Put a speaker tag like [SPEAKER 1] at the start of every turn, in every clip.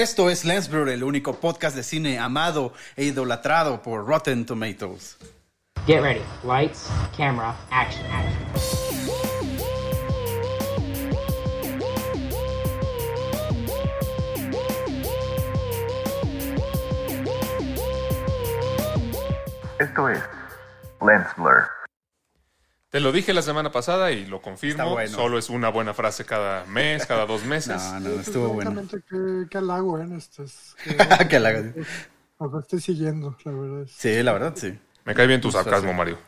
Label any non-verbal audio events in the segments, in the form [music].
[SPEAKER 1] Esto es Lensblur, el único podcast de cine amado e idolatrado por Rotten Tomatoes.
[SPEAKER 2] Get ready. Lights, camera, action, action.
[SPEAKER 3] Esto es Lens Blur.
[SPEAKER 4] Te lo dije la semana pasada y lo confirmo.
[SPEAKER 1] Está bueno.
[SPEAKER 4] Solo es una buena frase cada mes, cada dos meses.
[SPEAKER 1] No, no, estuvo bueno.
[SPEAKER 5] Exactamente, qué, qué halago, ¿eh? Estos, [laughs] que,
[SPEAKER 1] Que la-
[SPEAKER 5] os estoy siguiendo, la verdad. es-
[SPEAKER 1] Sí, la verdad, sí.
[SPEAKER 4] Me cae bien tu sarcasmo, Mario.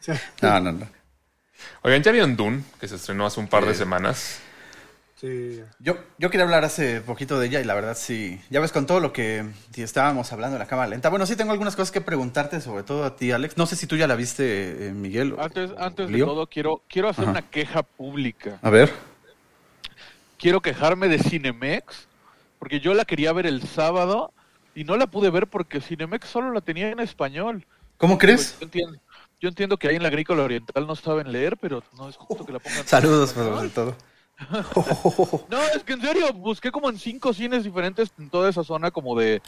[SPEAKER 5] Sí,
[SPEAKER 1] No, no, no.
[SPEAKER 4] Oigan, ¿ya vieron Dune? Que se estrenó hace un par de semanas.
[SPEAKER 5] Sí.
[SPEAKER 1] Yo, yo quería hablar hace poquito de ella y la verdad sí. Ya ves con todo lo que sí, estábamos hablando en la cámara lenta. Bueno, sí tengo algunas cosas que preguntarte, sobre todo a ti, Alex. No sé si tú ya la viste, eh, Miguel. o-
[SPEAKER 6] Antes, antes de todo, quiero, quiero hacer
[SPEAKER 1] Ajá.
[SPEAKER 6] una queja pública.
[SPEAKER 1] A ver.
[SPEAKER 6] Quiero quejarme de Cinemex, porque yo la quería ver el sábado y no la pude ver porque Cinemex solo la tenía en español.
[SPEAKER 1] ¿Cómo crees?
[SPEAKER 6] Pues, yo, entiendo, yo entiendo que ahí en la agrícola oriental no saben leer, pero no es justo que la pongan.
[SPEAKER 1] Saludos,
[SPEAKER 6] en
[SPEAKER 1] sobre todo. [laughs]
[SPEAKER 6] No, es que en serio, busqué como en cinco cines diferentes en toda esa zona como de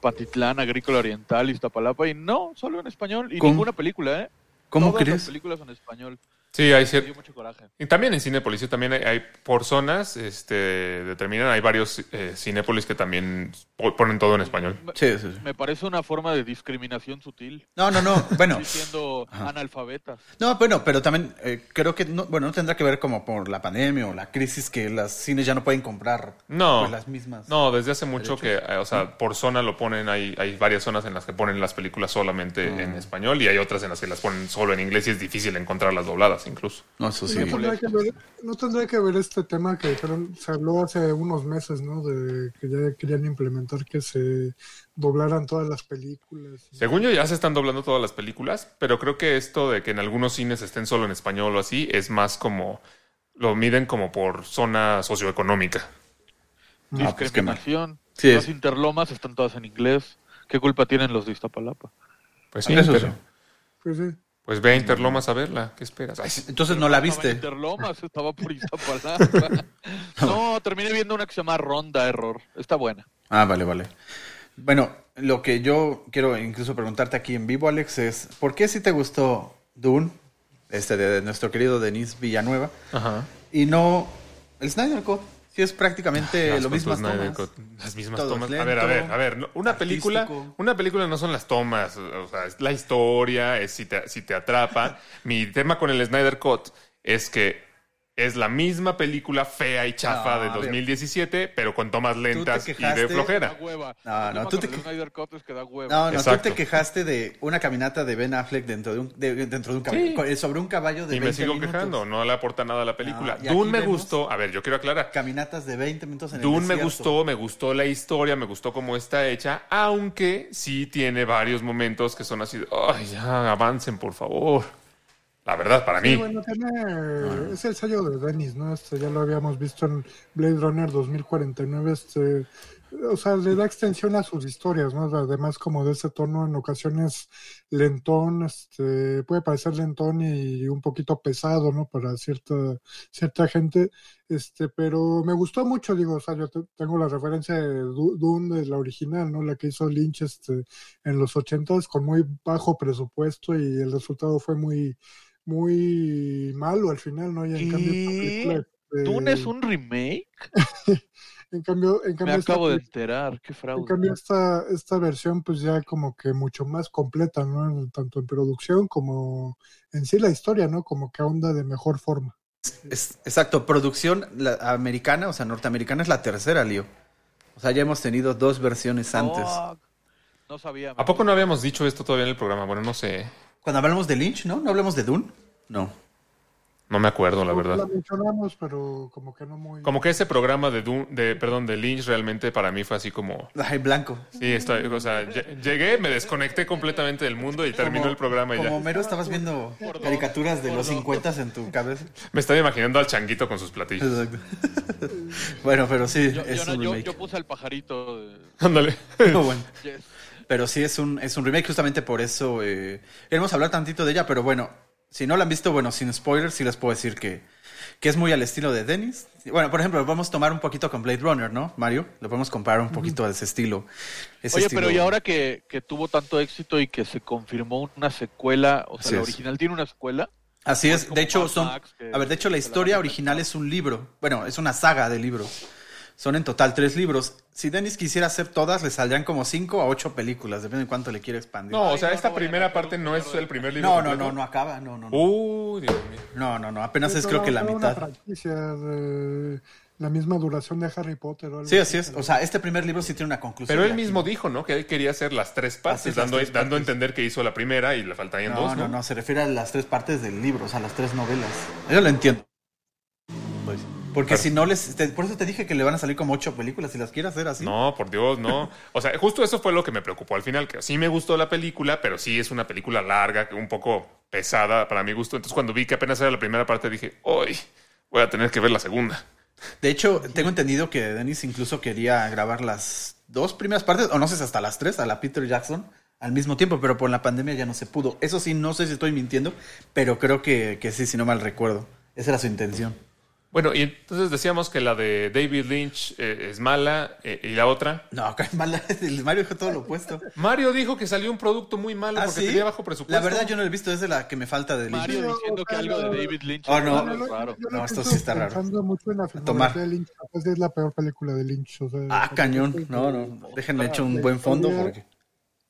[SPEAKER 6] Patitlán, Agrícola Oriental, Iztapalapa, y no, solo en español, y
[SPEAKER 1] ¿Cómo?
[SPEAKER 6] ninguna película, ¿eh?
[SPEAKER 1] ¿Cómo
[SPEAKER 6] Todas
[SPEAKER 1] crees?
[SPEAKER 6] las películas en español.
[SPEAKER 4] Sí, hay cierto.
[SPEAKER 6] dio mucho coraje.
[SPEAKER 4] Y también en Cinépolis, también hay, hay por zonas, este, determinan, hay varios eh, Cinépolis que también po- ponen todo en español.
[SPEAKER 1] Sí, sí, sí.
[SPEAKER 6] Me parece una forma de discriminación sutil.
[SPEAKER 1] No, no, no. Bueno, [laughs]
[SPEAKER 6] Diciendo analfabetas.
[SPEAKER 1] no, bueno, pero también eh, creo que no, bueno, no tendrá que ver como por la pandemia o la crisis que las cines ya no pueden comprar
[SPEAKER 4] No.
[SPEAKER 1] pues, las mismas.
[SPEAKER 4] No, desde hace mucho que, eh, o sea, por zona lo ponen, hay, hay varias zonas en las que ponen las películas solamente
[SPEAKER 1] Ah.
[SPEAKER 4] en español y hay otras en las que las ponen solo en inglés y es difícil encontrarlas dobladas incluso.
[SPEAKER 1] No, eso sí.
[SPEAKER 5] No tendrá, que ver, no tendrá que ver este tema que dijeron, se habló hace unos meses, ¿no? De que ya querían implementar que se doblaran todas las películas.
[SPEAKER 4] Según yo ya se están doblando todas las películas, pero creo que esto de que en algunos cines estén solo en español o así es más como lo miden como por zona socioeconómica.
[SPEAKER 1] Ah, pues.
[SPEAKER 6] Discriminación.
[SPEAKER 1] Sí,
[SPEAKER 6] Las
[SPEAKER 1] es-
[SPEAKER 6] interlomas están todas en inglés. ¿Qué culpa tienen los de Iztapalapa?
[SPEAKER 4] Pues sí,
[SPEAKER 1] Eso
[SPEAKER 4] pero-
[SPEAKER 1] sí.
[SPEAKER 5] Pues sí.
[SPEAKER 4] Pues ve a Interlomas a verla, ¿qué esperas? Ay, sí.
[SPEAKER 1] Entonces no la viste.
[SPEAKER 6] Interlomas, estaba por Iztapalapa. [laughs] no, terminé viendo una que se llama Ronda Error. Está buena.
[SPEAKER 1] Ah, vale, vale. Bueno, lo que yo quiero incluso preguntarte aquí en vivo, Alex, es ¿por qué si te gustó Dune, este de nuestro querido Denis Villanueva,
[SPEAKER 4] Ajá.
[SPEAKER 1] y no el Snyder Cut? Si es prácticamente lo mismo.
[SPEAKER 4] Las mismas
[SPEAKER 1] Todo
[SPEAKER 4] tomas. a ver, a ver, a ver. Una película, una película no son las tomas, o sea, es la historia, es si te, si te atrapa. Mi tema con el Snyder Cut es que es la misma película fea y chafa
[SPEAKER 1] No,
[SPEAKER 4] de
[SPEAKER 1] a ver.
[SPEAKER 4] 2017, pero con tomas lentas y de flojera.
[SPEAKER 1] No, no, tú te. No, no,
[SPEAKER 4] Exacto.
[SPEAKER 1] tú te quejaste de una caminata de Ben Affleck dentro de un, de- dentro de un caballo,
[SPEAKER 4] Sí.
[SPEAKER 1] sobre un caballo de
[SPEAKER 4] Y
[SPEAKER 1] 20
[SPEAKER 4] me sigo
[SPEAKER 1] minutos.
[SPEAKER 4] quejando, no le aporta nada a la película.
[SPEAKER 1] No, aquí
[SPEAKER 4] Dune me gustó, a ver, yo quiero aclarar.
[SPEAKER 1] Caminatas de 20 minutos en el
[SPEAKER 4] Dune me gustó, me gustó la historia, me gustó cómo está hecha, aunque sí tiene varios momentos que son así de, ay, ya, avancen, por favor. La verdad, para
[SPEAKER 5] Sí,
[SPEAKER 4] mí.
[SPEAKER 5] bueno, tiene, es el sello de Dennis, ¿no? Este, ya lo habíamos visto en Blade Runner 2049. Este, o sea, le da extensión a sus historias, ¿no? Además, como de ese tono, en ocasiones lentón, este, puede parecer lentón y un poquito pesado, ¿no? Para cierta, cierta gente. Este, pero me gustó mucho, digo, o sea, yo te- tengo la referencia de Du- Dune, de la original, ¿no? La que hizo Lynch este, en los ochentas con muy bajo presupuesto y el resultado fue muy, muy malo al final, ¿no? Y en cambio esta
[SPEAKER 6] ¿Qué?
[SPEAKER 5] película, este,
[SPEAKER 6] ¿Dune es un remake? [laughs]
[SPEAKER 5] en cambio, en
[SPEAKER 6] Me
[SPEAKER 5] cambio esta
[SPEAKER 6] acabo de
[SPEAKER 5] película-
[SPEAKER 6] enterar. Qué
[SPEAKER 5] en
[SPEAKER 6] fraude.
[SPEAKER 5] cambio, esta, esta versión, pues ya como que mucho más completa, ¿no? En- tanto en producción como en sí la historia, ¿no? Como que ahonda de mejor forma.
[SPEAKER 1] Es- exacto, producción la- americana, o sea, norteamericana es la tercera, Lío. O sea, ya hemos tenido dos versiones antes.
[SPEAKER 6] No sabía.
[SPEAKER 4] ¿A poco no habíamos dicho esto todavía en el programa? Bueno, no sé.
[SPEAKER 1] Cuando hablamos de Lynch, ¿no? ¿No hablamos de Dune? No.
[SPEAKER 4] No me acuerdo, la
[SPEAKER 5] La
[SPEAKER 4] verdad.
[SPEAKER 5] mencionamos, pero como que no muy...
[SPEAKER 4] Como que ese programa de, Dune- de perdón, de Lynch realmente para mí fue así como...
[SPEAKER 1] Ay, blanco.
[SPEAKER 4] Sí, estoy, o sea, lle- llegué, me desconecté completamente del mundo y terminó
[SPEAKER 1] Como-
[SPEAKER 4] el programa y
[SPEAKER 1] Como
[SPEAKER 4] ya.
[SPEAKER 1] Homero estabas viendo caricaturas de los
[SPEAKER 6] por
[SPEAKER 1] 50 en tu cabeza.
[SPEAKER 4] Me estaba imaginando al changuito con sus platillos.
[SPEAKER 1] Exacto. [laughs] bueno, pero sí,
[SPEAKER 6] Yo,
[SPEAKER 1] es
[SPEAKER 6] yo no-
[SPEAKER 1] un
[SPEAKER 6] yo-
[SPEAKER 1] remake.
[SPEAKER 6] yo puse al pajarito. de-
[SPEAKER 4] Ándale. [laughs]
[SPEAKER 1] Pero bueno.
[SPEAKER 6] Yes.
[SPEAKER 1] Pero sí es un, es un remake, justamente por eso eh, queremos hablar tantito de ella, pero bueno, si no la han visto, bueno, sin spoilers, sí les puedo decir que que es muy al estilo de Dennis. Bueno, por ejemplo, vamos a tomar un poquito con Blade Runner, ¿no, Mario? Lo podemos comparar un poquito a ese estilo. Ese
[SPEAKER 6] Oye,
[SPEAKER 1] estilo-
[SPEAKER 6] pero y ahora que, que tuvo tanto éxito y que se confirmó una secuela, o sea, la original tiene una secuela.
[SPEAKER 1] Así es, de hecho son...
[SPEAKER 6] Que
[SPEAKER 1] A ver, de hecho la historia original es un libro. Bueno, es una saga de libros. Son en total tres libros. Si Dennis quisiera hacer todas, le saldrían como cinco a ocho películas, depende de cuánto le quiera expandir.
[SPEAKER 4] No, o
[SPEAKER 6] Ay,
[SPEAKER 4] sea,
[SPEAKER 6] no,
[SPEAKER 4] esta
[SPEAKER 6] no
[SPEAKER 4] primera parte no es el primer libro.
[SPEAKER 1] no, no, no, no acaba, no, no, no.
[SPEAKER 4] Uy, Dios mío.
[SPEAKER 1] No, no, no, apenas es creo que la mitad.
[SPEAKER 5] Franquicia de la misma duración de Harry Potter. o algo
[SPEAKER 1] Sí, así es. O sea, este primer libro sí tiene una conclusión.
[SPEAKER 4] Pero él mismo dijo, ¿no? Que él quería hacer las tres partes,
[SPEAKER 1] es,
[SPEAKER 4] dando,
[SPEAKER 1] tres
[SPEAKER 4] dando a entender que hizo la primera y le faltarían
[SPEAKER 1] No,
[SPEAKER 4] dos,
[SPEAKER 1] no,
[SPEAKER 4] ¿no?
[SPEAKER 1] no, se refiere a las tres partes del libro, o sea, las tres novelas. Yo lo entiendo. Porque
[SPEAKER 4] Pero-
[SPEAKER 1] si no les... te- por eso te dije que le van a salir como ocho películas, si las quiere hacer así.
[SPEAKER 4] No, por Dios, no. O sea, justo eso fue lo que me preocupó al final, que sí me gustó la película, pero sí es una película larga, que un poco pesada para mi gusto. Entonces cuando vi que apenas era la primera parte dije, hoy voy a tener que ver la segunda.
[SPEAKER 1] De hecho, tengo entendido que Dennis incluso quería grabar las dos primeras partes, o no sé si hasta las tres, a la Peter Jackson, al mismo tiempo, pero por la pandemia ya no se pudo. Eso sí, no sé si estoy mintiendo, pero creo que, que sí, si no mal recuerdo. Esa era su intención.
[SPEAKER 4] Bueno, y entonces decíamos que la de David Lynch eh, es mala eh, y la otra.
[SPEAKER 1] No, mala. [laughs] El Mario dijo todo lo opuesto.
[SPEAKER 4] Mario dijo que salió un producto muy malo
[SPEAKER 1] ¿Ah,
[SPEAKER 4] porque
[SPEAKER 1] sí?
[SPEAKER 4] tenía bajo presupuesto.
[SPEAKER 1] La verdad yo no lo he visto, es de la que me falta de Lynch.
[SPEAKER 6] Mario diciendo que algo de
[SPEAKER 5] no-
[SPEAKER 6] David Lynch
[SPEAKER 1] Oh,
[SPEAKER 6] es
[SPEAKER 1] no.
[SPEAKER 6] es raro.
[SPEAKER 1] No, esto sí está raro.
[SPEAKER 5] pensando mucho en la
[SPEAKER 1] tomar.
[SPEAKER 5] de Lynch, es la peor película de Lynch. O sea,
[SPEAKER 1] Ah, cañón. No, no. Déjenle hecho un buen fondo porque...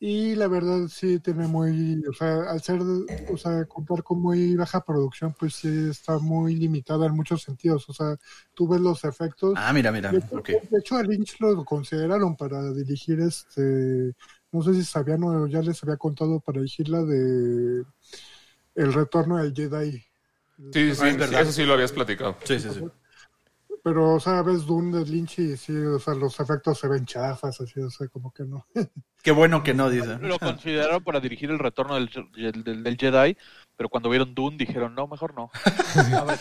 [SPEAKER 5] Y la verdad sí tiene muy, o sea, al ser, o sea, contar con muy baja producción, pues sí está muy limitada en muchos sentidos. O sea, tú ves los efectos.
[SPEAKER 1] Ah, mira, mira.
[SPEAKER 5] de, hecho,
[SPEAKER 1] Ok.
[SPEAKER 5] de hecho, a Lynch lo consideraron para dirigir este, no sé si sabían o ya les había contado para dirigir la de El Retorno del Jedi.
[SPEAKER 4] Sí, sí,
[SPEAKER 1] verdad.
[SPEAKER 4] eso sí lo habías platicado.
[SPEAKER 1] Sí, sí, sí.
[SPEAKER 5] Pero, o sea, ves Dune de Lynch y sí, o sea, los efectos se ven chafas, así, o sea, como que no. [laughs]
[SPEAKER 1] Qué bueno que no, dice.
[SPEAKER 6] Lo consideraron para dirigir el retorno del, del- del Jedi, pero cuando vieron Dune dijeron, no, mejor no. A [laughs] ver,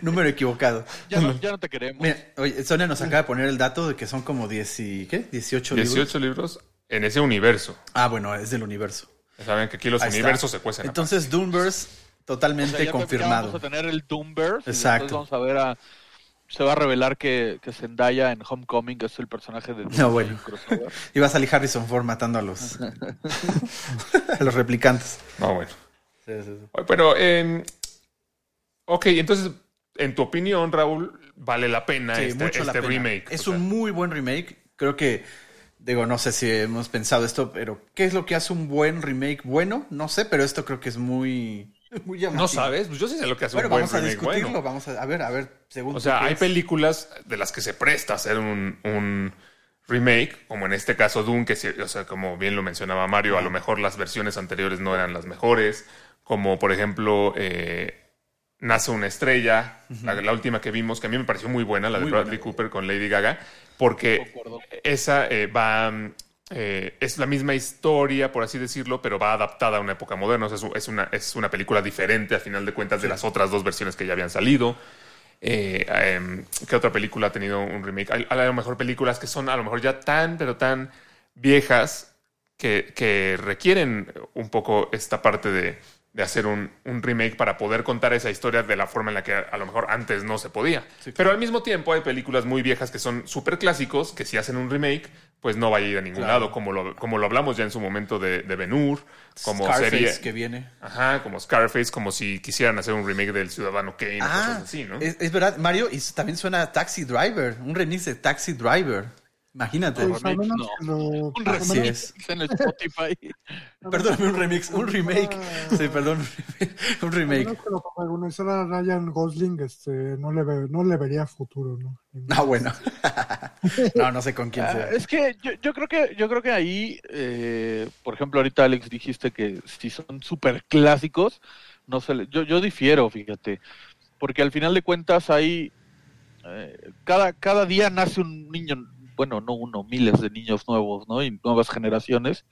[SPEAKER 1] Número equivocado.
[SPEAKER 6] ya, no, ya no te queremos.
[SPEAKER 1] Mira, oye, Sonia nos acaba de poner el dato de que son como 10 y, ¿qué? 18 libros.
[SPEAKER 4] 18 libros en ese universo.
[SPEAKER 1] Ah, bueno, es del universo.
[SPEAKER 4] Saben que aquí los
[SPEAKER 1] Ahí está.
[SPEAKER 4] universos se cuecen.
[SPEAKER 1] Entonces, Doomverse
[SPEAKER 6] O sea,
[SPEAKER 1] totalmente
[SPEAKER 6] ya
[SPEAKER 1] confirmado.
[SPEAKER 6] vamos a tener el Doomverse.
[SPEAKER 1] Exacto.
[SPEAKER 6] vamos a ver a... Se va a revelar que, que Zendaya en Homecoming es el personaje de
[SPEAKER 1] No, bueno.
[SPEAKER 6] en crossover. [laughs]
[SPEAKER 1] Y va a salir Harrison Ford matando a los, [laughs] a los replicantes.
[SPEAKER 4] No, bueno.
[SPEAKER 1] Sí, sí, sí.
[SPEAKER 4] Oye, Pero, eh, ok, entonces, en tu opinión, Raúl, vale la pena
[SPEAKER 1] Sí,
[SPEAKER 4] este,
[SPEAKER 1] mucho la
[SPEAKER 4] este
[SPEAKER 1] pena.
[SPEAKER 4] remake.
[SPEAKER 1] Es
[SPEAKER 4] O sea,
[SPEAKER 1] un muy buen remake. Creo que, digo, no sé si hemos pensado esto, pero ¿qué es lo que hace un buen remake bueno? No sé, pero esto creo que es muy, [laughs] muy llamativo.
[SPEAKER 4] ¿No sabes? Pues yo sí sé lo que hace
[SPEAKER 1] Bueno,
[SPEAKER 4] un buen
[SPEAKER 1] vamos a
[SPEAKER 4] remake
[SPEAKER 1] discutirlo.
[SPEAKER 4] bueno.
[SPEAKER 1] Vamos a, a ver, a ver, según
[SPEAKER 4] O sea, hay
[SPEAKER 1] es.
[SPEAKER 4] películas de las que se presta hacer un, un remake, como en este caso Doom, que o sea, como bien lo mencionaba Mario, a lo mejor las versiones anteriores no eran las mejores, como por ejemplo eh, Nace una estrella, la, la última que vimos, que a mí me pareció muy buena, la de Bradley
[SPEAKER 1] buena.
[SPEAKER 4] Cooper con Lady Gaga, porque esa eh, va... eh, es la misma historia, por así decirlo, pero va adaptada a una época moderna. O sea, es, un- es una, es una película diferente, a final de cuentas, de las otras dos versiones que ya habían salido. Eh, em, ¿Qué otra película ha tenido un remake? Hay, a lo mejor películas que son a lo mejor ya tan, pero tan viejas que, que requieren un poco esta parte de, de hacer un, un remake para poder contar esa historia de la forma en la que a, lo mejor antes no se podía. Pero al mismo tiempo hay películas muy viejas que son súper clásicos que si hacen un remake pues no va a ir a ningún
[SPEAKER 1] Claro.
[SPEAKER 4] lado, como lo, como lo hablamos ya en su momento de, de Ben Hur, como
[SPEAKER 1] Scarface
[SPEAKER 4] serie...
[SPEAKER 1] que viene.
[SPEAKER 4] Ajá, como Scarface, como si quisieran hacer un remake del Ciudadano Kane o
[SPEAKER 1] Ah,
[SPEAKER 4] cosas así, ¿no?
[SPEAKER 1] es, es verdad, Mario, y también suena a Taxi Driver, un remix de Taxi Driver. Imagínate.
[SPEAKER 5] Pues,
[SPEAKER 6] remake,
[SPEAKER 5] menos
[SPEAKER 6] no. Un
[SPEAKER 1] es.
[SPEAKER 6] en el Spotify. [laughs]
[SPEAKER 1] Perdóname, un remix, un remake. Sí, perdón, un remake.
[SPEAKER 5] menos que lo protagonizara Ryan Gosling, este, no le, ve- no le vería futuro, ¿no?
[SPEAKER 1] Ah, bueno. [laughs] No, no sé con quién
[SPEAKER 6] Ah,
[SPEAKER 1] sea.
[SPEAKER 6] es que yo, yo creo que yo creo que ahí, eh, por ejemplo, ahorita Alex dijiste que si son súper clásicos, no se le- yo, yo difiero, fíjate, porque al final de cuentas hay eh, cada cada día nace un niño, bueno, no uno, miles de niños nuevos, ¿no? Y nuevas generaciones.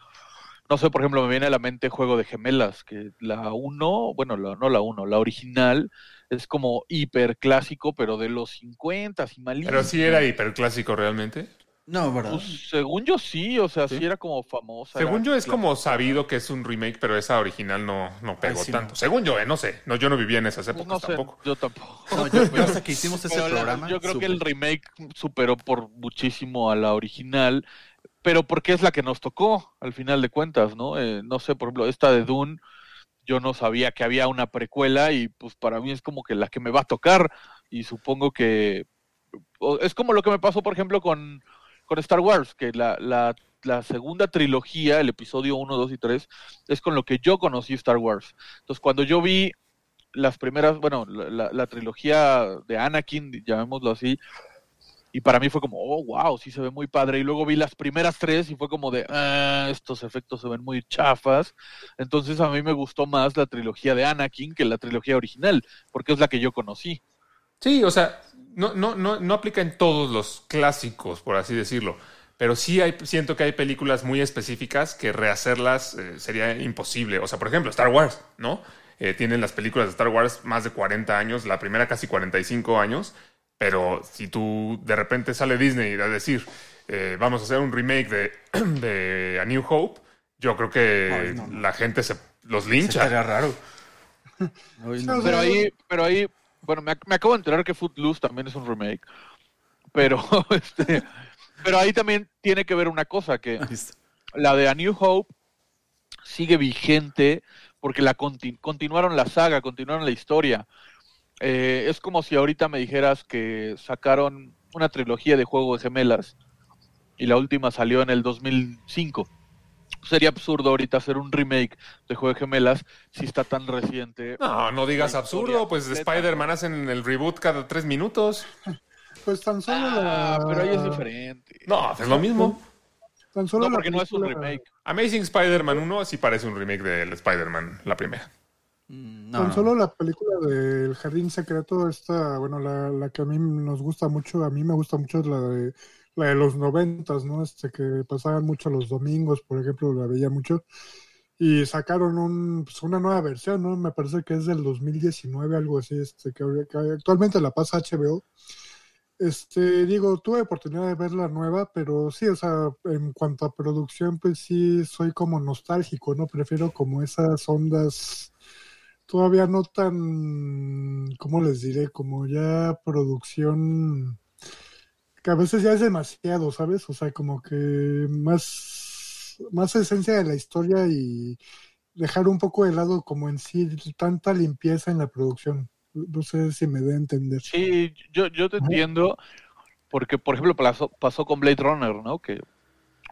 [SPEAKER 6] No sé, por ejemplo, me viene a la mente Juego de Gemelas, que la uno, bueno, la- no la uno, la original es como hiper clásico, pero de los 50 y malísimo.
[SPEAKER 4] Pero sí era hiperclásico realmente.
[SPEAKER 1] No, ¿verdad?
[SPEAKER 6] Pues según yo sí, o sea, sí, era como famosa.
[SPEAKER 4] Según
[SPEAKER 6] era
[SPEAKER 4] yo es como sabido que es un remake, pero esa original no, no pegó
[SPEAKER 1] sí,
[SPEAKER 4] tanto.
[SPEAKER 1] no.
[SPEAKER 4] Según yo, eh, no sé. No, yo no vivía en esas
[SPEAKER 6] Pues
[SPEAKER 4] épocas
[SPEAKER 6] sé,
[SPEAKER 4] tampoco.
[SPEAKER 6] yo tampoco.
[SPEAKER 1] No, yo, yo [laughs] hasta que hicimos ese
[SPEAKER 6] Pero
[SPEAKER 1] programa.
[SPEAKER 6] yo creo que el remake superó por muchísimo a la original, pero porque es la que nos tocó, al final de cuentas, ¿no? Eh, no sé, por ejemplo, esta de Dune, yo no sabía que había una precuela y pues para mí es como que la que me va a tocar y supongo que es como lo que me pasó, por ejemplo, con, con Star Wars, que la, la, la segunda trilogía, el episodio 1, 2 y 3, es con lo que yo conocí Star Wars. Entonces, cuando yo vi las primeras, bueno, la, la- trilogía de Anakin, llamémoslo así, y para mí fue como, oh, wow, sí se ve muy padre. Y luego vi las primeras tres y fue como de, ah, estos efectos se ven muy chafas. Entonces a mí me gustó más la trilogía de Anakin que la trilogía original, porque es la que yo conocí.
[SPEAKER 4] Sí, o sea, no, no, no, no aplica en todos los clásicos, por así decirlo. Pero sí hay, siento que hay películas muy específicas que rehacerlas eh, sería imposible. O sea, por ejemplo, Star Wars, ¿no? Eh, tienen las películas de Star Wars más de 40 años, la primera casi 45 años. Pero si tú de repente sale Disney a decir, eh, vamos a hacer un remake de, [clears throat] de A New Hope, yo creo que
[SPEAKER 1] Ay, no, no.
[SPEAKER 4] la gente se los lincha.
[SPEAKER 1] estaría raro. [laughs] Ay, no.
[SPEAKER 6] Pero ahí, pero ahí, bueno, me, ac- me acabo de enterar que Footloose también es un remake. Pero, [laughs] este, pero ahí también tiene que ver una cosa, que la de A New Hope sigue vigente porque la conti- continuaron la saga, continuaron la historia. Eh, es como si ahorita me dijeras que sacaron una trilogía de Juego de Gemelas y la última salió en el 2005. Sería absurdo ahorita hacer un remake de Juego de Gemelas si está tan reciente.
[SPEAKER 4] No, no digas absurdo, pues. Spider-Man hacen el reboot cada tres minutos.
[SPEAKER 5] Pues tan solo
[SPEAKER 6] Ah,
[SPEAKER 5] la.
[SPEAKER 6] pero ahí es diferente.
[SPEAKER 4] No, es lo mismo.
[SPEAKER 5] Tan solo
[SPEAKER 6] No,
[SPEAKER 5] la
[SPEAKER 6] porque no es un remake.
[SPEAKER 4] Amazing Spider-Man 1 sí parece un remake del Spider-Man, la primera.
[SPEAKER 1] Mm, No,
[SPEAKER 5] Tan solo la película del Jardín Secreto, esta, bueno, la, la que a mí nos gusta mucho, a mí me gusta mucho es la de la de los noventas, ¿no? Este que pasaban mucho los domingos, por ejemplo, la veía mucho. Y sacaron un, pues, una nueva versión, ¿no? Me parece que es del 2019, algo así, este, que, que actualmente la pasa HBO. Este, digo, tuve oportunidad de ver la nueva, pero sí, o sea, en cuanto a producción, pues sí, soy como nostálgico, ¿no? Prefiero como esas ondas todavía no tan, ¿cómo les diré? Como ya producción que a veces ya es demasiado, ¿sabes? O sea, como que más, más esencia de la historia y dejar un poco de lado como en sí tanta limpieza en la producción. No sé si me da a entender.
[SPEAKER 6] Sí, yo, yo te entiendo, porque por ejemplo pasó, pasó con Blade Runner, ¿no? Que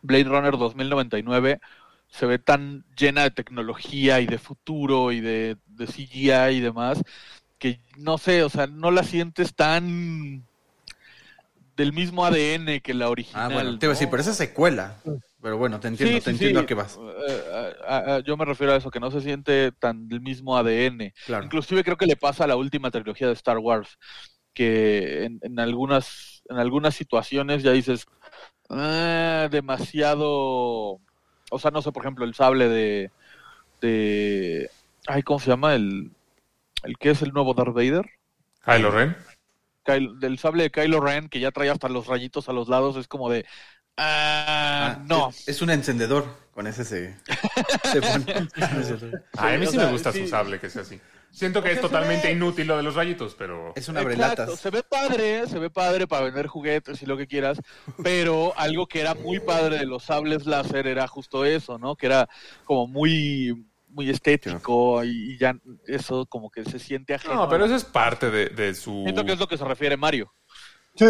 [SPEAKER 6] Blade Runner 2099 se ve tan llena de tecnología y de futuro y de, de CGI y demás, que no sé, o sea, no la sientes tan del mismo ADN que la original.
[SPEAKER 1] Ah, bueno, te iba a decir,
[SPEAKER 6] ¿no?
[SPEAKER 1] pero esa es secuela. Pero bueno, te entiendo,
[SPEAKER 6] Sí,
[SPEAKER 1] te
[SPEAKER 6] sí,
[SPEAKER 1] entiendo
[SPEAKER 6] sí.
[SPEAKER 1] a qué vas.
[SPEAKER 6] Eh, a- a- a- yo me refiero a eso, que no se siente tan del mismo ADN.
[SPEAKER 1] Claro.
[SPEAKER 6] Inclusive creo que le pasa a la última trilogía de Star Wars, que en, en algunas, en algunas situaciones ya dices, "Ah, demasiado, o sea, no sé, por ejemplo, el sable de, de, ay, ¿cómo se llama? El, el que es el nuevo Darth Vader.
[SPEAKER 4] Kylo Ren.
[SPEAKER 6] Kylo- del sable de Kylo Ren, que ya trae hasta los rayitos a los lados, es como de, ah,
[SPEAKER 1] Ah,
[SPEAKER 6] no.
[SPEAKER 1] Es, es un encendedor. Con ese se, [laughs] se pone.
[SPEAKER 4] Ay, a mí sí me gusta
[SPEAKER 6] sí.
[SPEAKER 4] su sable, que sea así. Siento que es
[SPEAKER 6] Porque
[SPEAKER 4] totalmente
[SPEAKER 6] ve-
[SPEAKER 4] inútil lo de los rayitos, pero...
[SPEAKER 1] Es una
[SPEAKER 6] Exacto, se ve padre, se ve padre para vender juguetes y lo que quieras, pero algo que era muy padre de los sables láser era justo eso, ¿no? Que era como muy muy estético y, y ya eso como que se siente ajeno.
[SPEAKER 4] No, pero eso es parte de, de su...
[SPEAKER 6] Siento que es lo que se refiere Mario.
[SPEAKER 5] Sí.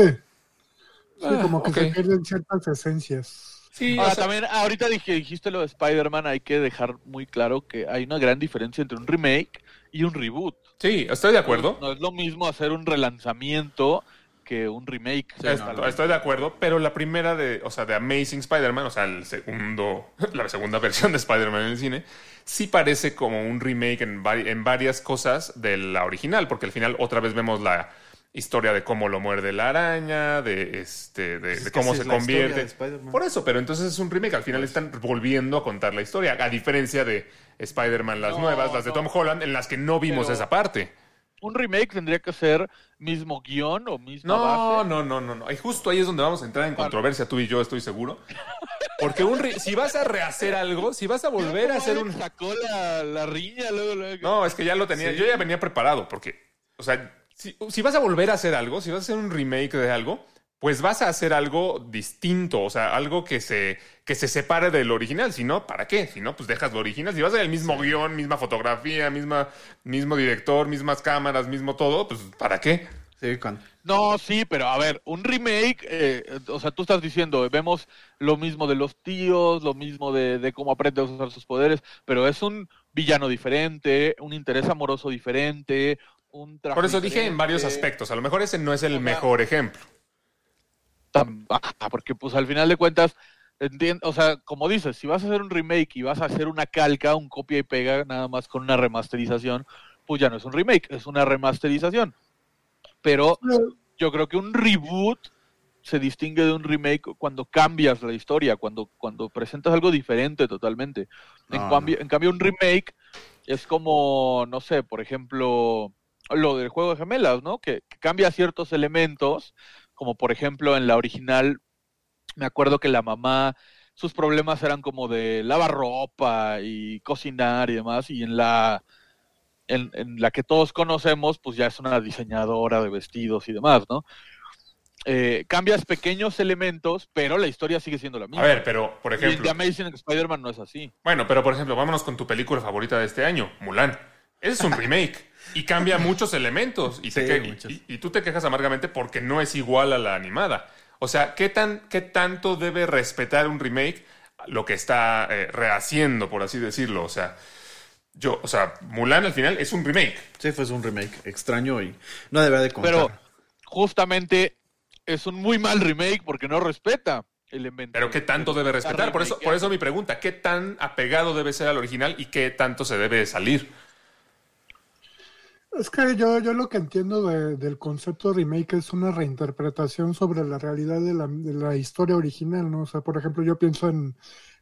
[SPEAKER 5] Sí,
[SPEAKER 4] Ah,
[SPEAKER 5] como que
[SPEAKER 4] ok.
[SPEAKER 5] se pierden ciertas esencias.
[SPEAKER 4] Sí,
[SPEAKER 6] Ahora
[SPEAKER 4] o sea,
[SPEAKER 6] también, ahorita dije, dijiste lo de Spider-Man, hay que dejar muy claro que hay una gran diferencia entre un remake y un reboot.
[SPEAKER 4] sí, estoy de acuerdo.
[SPEAKER 6] No es lo mismo hacer un relanzamiento que un remake.
[SPEAKER 4] Esto- estoy de acuerdo, pero la primera de, o sea, de Amazing Spider-Man, o sea, el segundo, [laughs] la segunda versión de Spider-Man en el cine, sí parece como un remake en, vari- en varias cosas de la original, porque al final otra vez vemos la historia de cómo lo muerde la araña, de este, de,
[SPEAKER 1] Es
[SPEAKER 4] de
[SPEAKER 1] que
[SPEAKER 4] cómo se convierte. Por eso, pero entonces es un remake. Al final están volviendo a contar la historia, a diferencia de Spider-Man las
[SPEAKER 6] No,
[SPEAKER 4] nuevas, las de. Tom Holland, en las que no vimos
[SPEAKER 6] Pero-
[SPEAKER 4] esa parte.
[SPEAKER 6] Un remake tendría que ser mismo guion o misma
[SPEAKER 4] No,
[SPEAKER 6] base.
[SPEAKER 4] no, no, no, no. Y justo ahí es donde vamos a entrar en controversia tú y yo, estoy seguro. Porque un re- si vas a rehacer algo, si vas a volver a hacer un...
[SPEAKER 6] Sacó la, la riña luego, luego.
[SPEAKER 4] No, es que ya lo tenía, yo ya venía preparado, porque, o sea, si, si vas a volver a hacer algo, si vas a hacer un remake de algo, pues vas a hacer algo distinto, o sea, algo que se, que se separe del original. Si no, ¿para qué? Si no, pues dejas lo original. Si vas a hacer el mismo guion, misma fotografía, misma, mismo director, mismas cámaras, mismo todo, pues ¿para qué?
[SPEAKER 1] Sí, con...
[SPEAKER 6] No, sí, pero a ver, un remake, eh, o sea, tú estás diciendo, vemos lo mismo de los tíos, lo mismo de, de cómo aprende a usar sus poderes, pero es un villano diferente, un interés amoroso diferente, un traje
[SPEAKER 4] Por eso dije en varios aspectos. A lo mejor ese no es el
[SPEAKER 6] sea,
[SPEAKER 4] mejor ejemplo.
[SPEAKER 6] Ah, porque pues al final de cuentas, entien- o sea, como dices, si vas a hacer un remake y vas a hacer una calca, un copia y pega, nada más con una remasterización, pues ya no es un remake, es una remasterización. Pero yo creo que un reboot se distingue de un remake cuando cambias la historia, cuando, cuando presentas algo diferente totalmente. En,
[SPEAKER 1] No,
[SPEAKER 6] cambio, en cambio, un remake es como, no sé, por ejemplo, lo del juego de gemelas, ¿no? Que, que cambia ciertos elementos, como por ejemplo en la original, me acuerdo que la mamá, sus problemas eran como de lavar ropa y cocinar y demás, y en la, en, en la que todos conocemos, pues ya es una diseñadora de vestidos y demás, ¿no? Eh, cambias pequeños elementos, pero la historia sigue siendo la misma.
[SPEAKER 4] A ver, pero, por
[SPEAKER 6] Y
[SPEAKER 4] ejemplo...
[SPEAKER 6] The Amazing Spider-Man no es así.
[SPEAKER 4] Bueno, pero por ejemplo, vámonos con tu película favorita de este año, Mulan. Ese es un remake y cambia muchos elementos y, te
[SPEAKER 1] Sí,
[SPEAKER 4] que-
[SPEAKER 1] muchos.
[SPEAKER 4] y- y tú te quejas amargamente porque no es igual a la animada. O sea, ¿qué, tan, qué tanto debe respetar un remake lo que está eh, rehaciendo, por así decirlo? O sea, yo, o sea, Mulan al final es un remake.
[SPEAKER 1] Sí, fue un remake extraño y no debería de contar.
[SPEAKER 6] Pero justamente es un muy mal remake porque no respeta elementos.
[SPEAKER 4] Pero ¿qué tanto debe respetar? Por eso, por eso mi pregunta, ¿qué tan apegado debe ser al original y qué tanto se debe salir?
[SPEAKER 5] Es que yo, yo lo que entiendo de- del concepto de remake es una reinterpretación sobre la realidad de la, de la historia original, ¿no? O sea, por ejemplo, yo pienso en,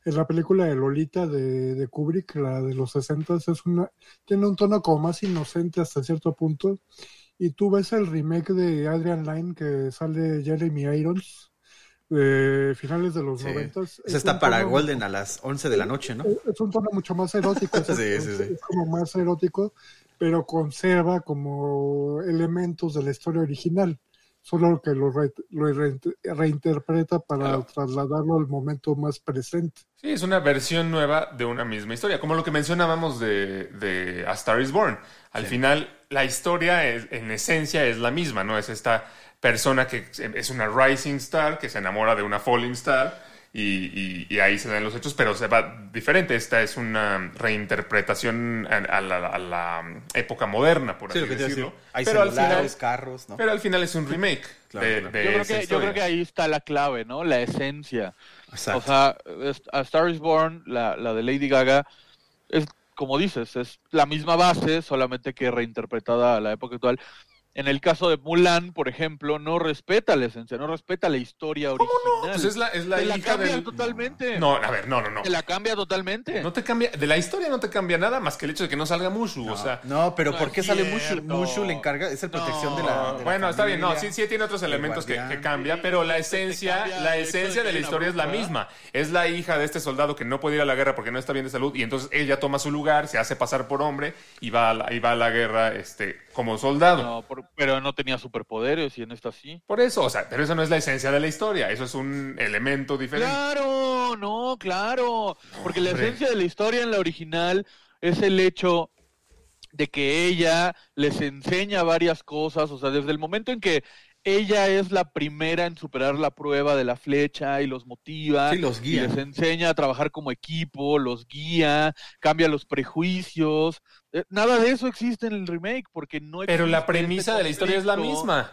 [SPEAKER 5] en la película de Lolita de, de Kubrick, la de los 60, es una, tiene un tono como más inocente hasta cierto punto. Y tú ves el remake de Adrian Lyne que sale Jeremy Irons de finales de los
[SPEAKER 1] Sí.
[SPEAKER 5] 90.
[SPEAKER 1] Ese está para Golden a las 11 de la noche, ¿no?
[SPEAKER 5] Es un tono mucho más erótico.
[SPEAKER 1] Sí, [laughs] sí,
[SPEAKER 5] es-
[SPEAKER 1] sí.
[SPEAKER 5] Es como más erótico, pero conserva como elementos de la historia original. Solo que lo, re- lo reint- reinterpreta para
[SPEAKER 4] Claro.
[SPEAKER 5] trasladarlo al momento más presente.
[SPEAKER 4] Sí, es una versión nueva de una misma historia, como lo que mencionábamos de, de A Star is Born. Al final, la historia es- en esencia es la misma, ¿no? Es esta persona que es una rising star, que se enamora de una falling star, y, y- y ahí se dan los hechos, pero se va diferente. Esta es una reinterpretación a, a la, a la época moderna, por
[SPEAKER 1] Sí,
[SPEAKER 4] así decirlo.
[SPEAKER 1] decir. Hay
[SPEAKER 4] pero, al final,
[SPEAKER 1] celulares, carros, ¿no?
[SPEAKER 4] pero al final es un remake
[SPEAKER 1] Claro,
[SPEAKER 4] de,
[SPEAKER 1] claro.
[SPEAKER 4] de
[SPEAKER 6] Yo creo, que, yo
[SPEAKER 4] historia.
[SPEAKER 6] creo que ahí está la clave, ¿no? La esencia.
[SPEAKER 1] Exacto.
[SPEAKER 6] O sea, A Star is Born, la, la de Lady Gaga, es como dices, es la misma base, solamente que reinterpretada a la época actual. En el caso de Mulan, por ejemplo, no respeta la esencia, no respeta la historia original.
[SPEAKER 4] Pues es la, es la
[SPEAKER 6] Te la cambia
[SPEAKER 4] del...
[SPEAKER 6] totalmente.
[SPEAKER 4] No, a ver, no, no, no.
[SPEAKER 6] Te la cambia totalmente.
[SPEAKER 4] No te cambia, de la historia no te cambia nada más que el hecho de que no salga Mushu, o sea.
[SPEAKER 1] no, pero
[SPEAKER 6] no
[SPEAKER 1] ¿por qué sale Mushu? Mushu le encarga, es el protección
[SPEAKER 6] No.
[SPEAKER 1] de la. de la
[SPEAKER 4] bueno, está bien, no, sí, sí tiene otros
[SPEAKER 1] el
[SPEAKER 4] elementos que, cambia, pero la esencia,
[SPEAKER 6] cambia
[SPEAKER 4] la esencia de la historia es la misma. Es la hija de este soldado que no puede ir a la guerra porque no está bien de salud y entonces ella toma su lugar, se hace pasar por hombre y va a la, y va a la guerra este, como soldado.
[SPEAKER 6] No, por- pero no tenía superpoderes y en esta sí.
[SPEAKER 4] Por eso, o sea, pero eso no es la esencia de la historia, eso es un elemento diferente.
[SPEAKER 6] Claro, no, claro. Porque la esencia de la historia en la original es el hecho de que ella les enseña varias cosas, o sea, desde el momento en que ella es la primera en superar la prueba de la flecha y los motiva,
[SPEAKER 1] Sí, los
[SPEAKER 6] y
[SPEAKER 1] guía.
[SPEAKER 6] les enseña a trabajar como equipo, los guía, cambia los prejuicios. Eh, Nada de eso existe en el remake porque no
[SPEAKER 4] Pero la
[SPEAKER 6] existe
[SPEAKER 4] premisa
[SPEAKER 6] este
[SPEAKER 4] de la historia es la misma.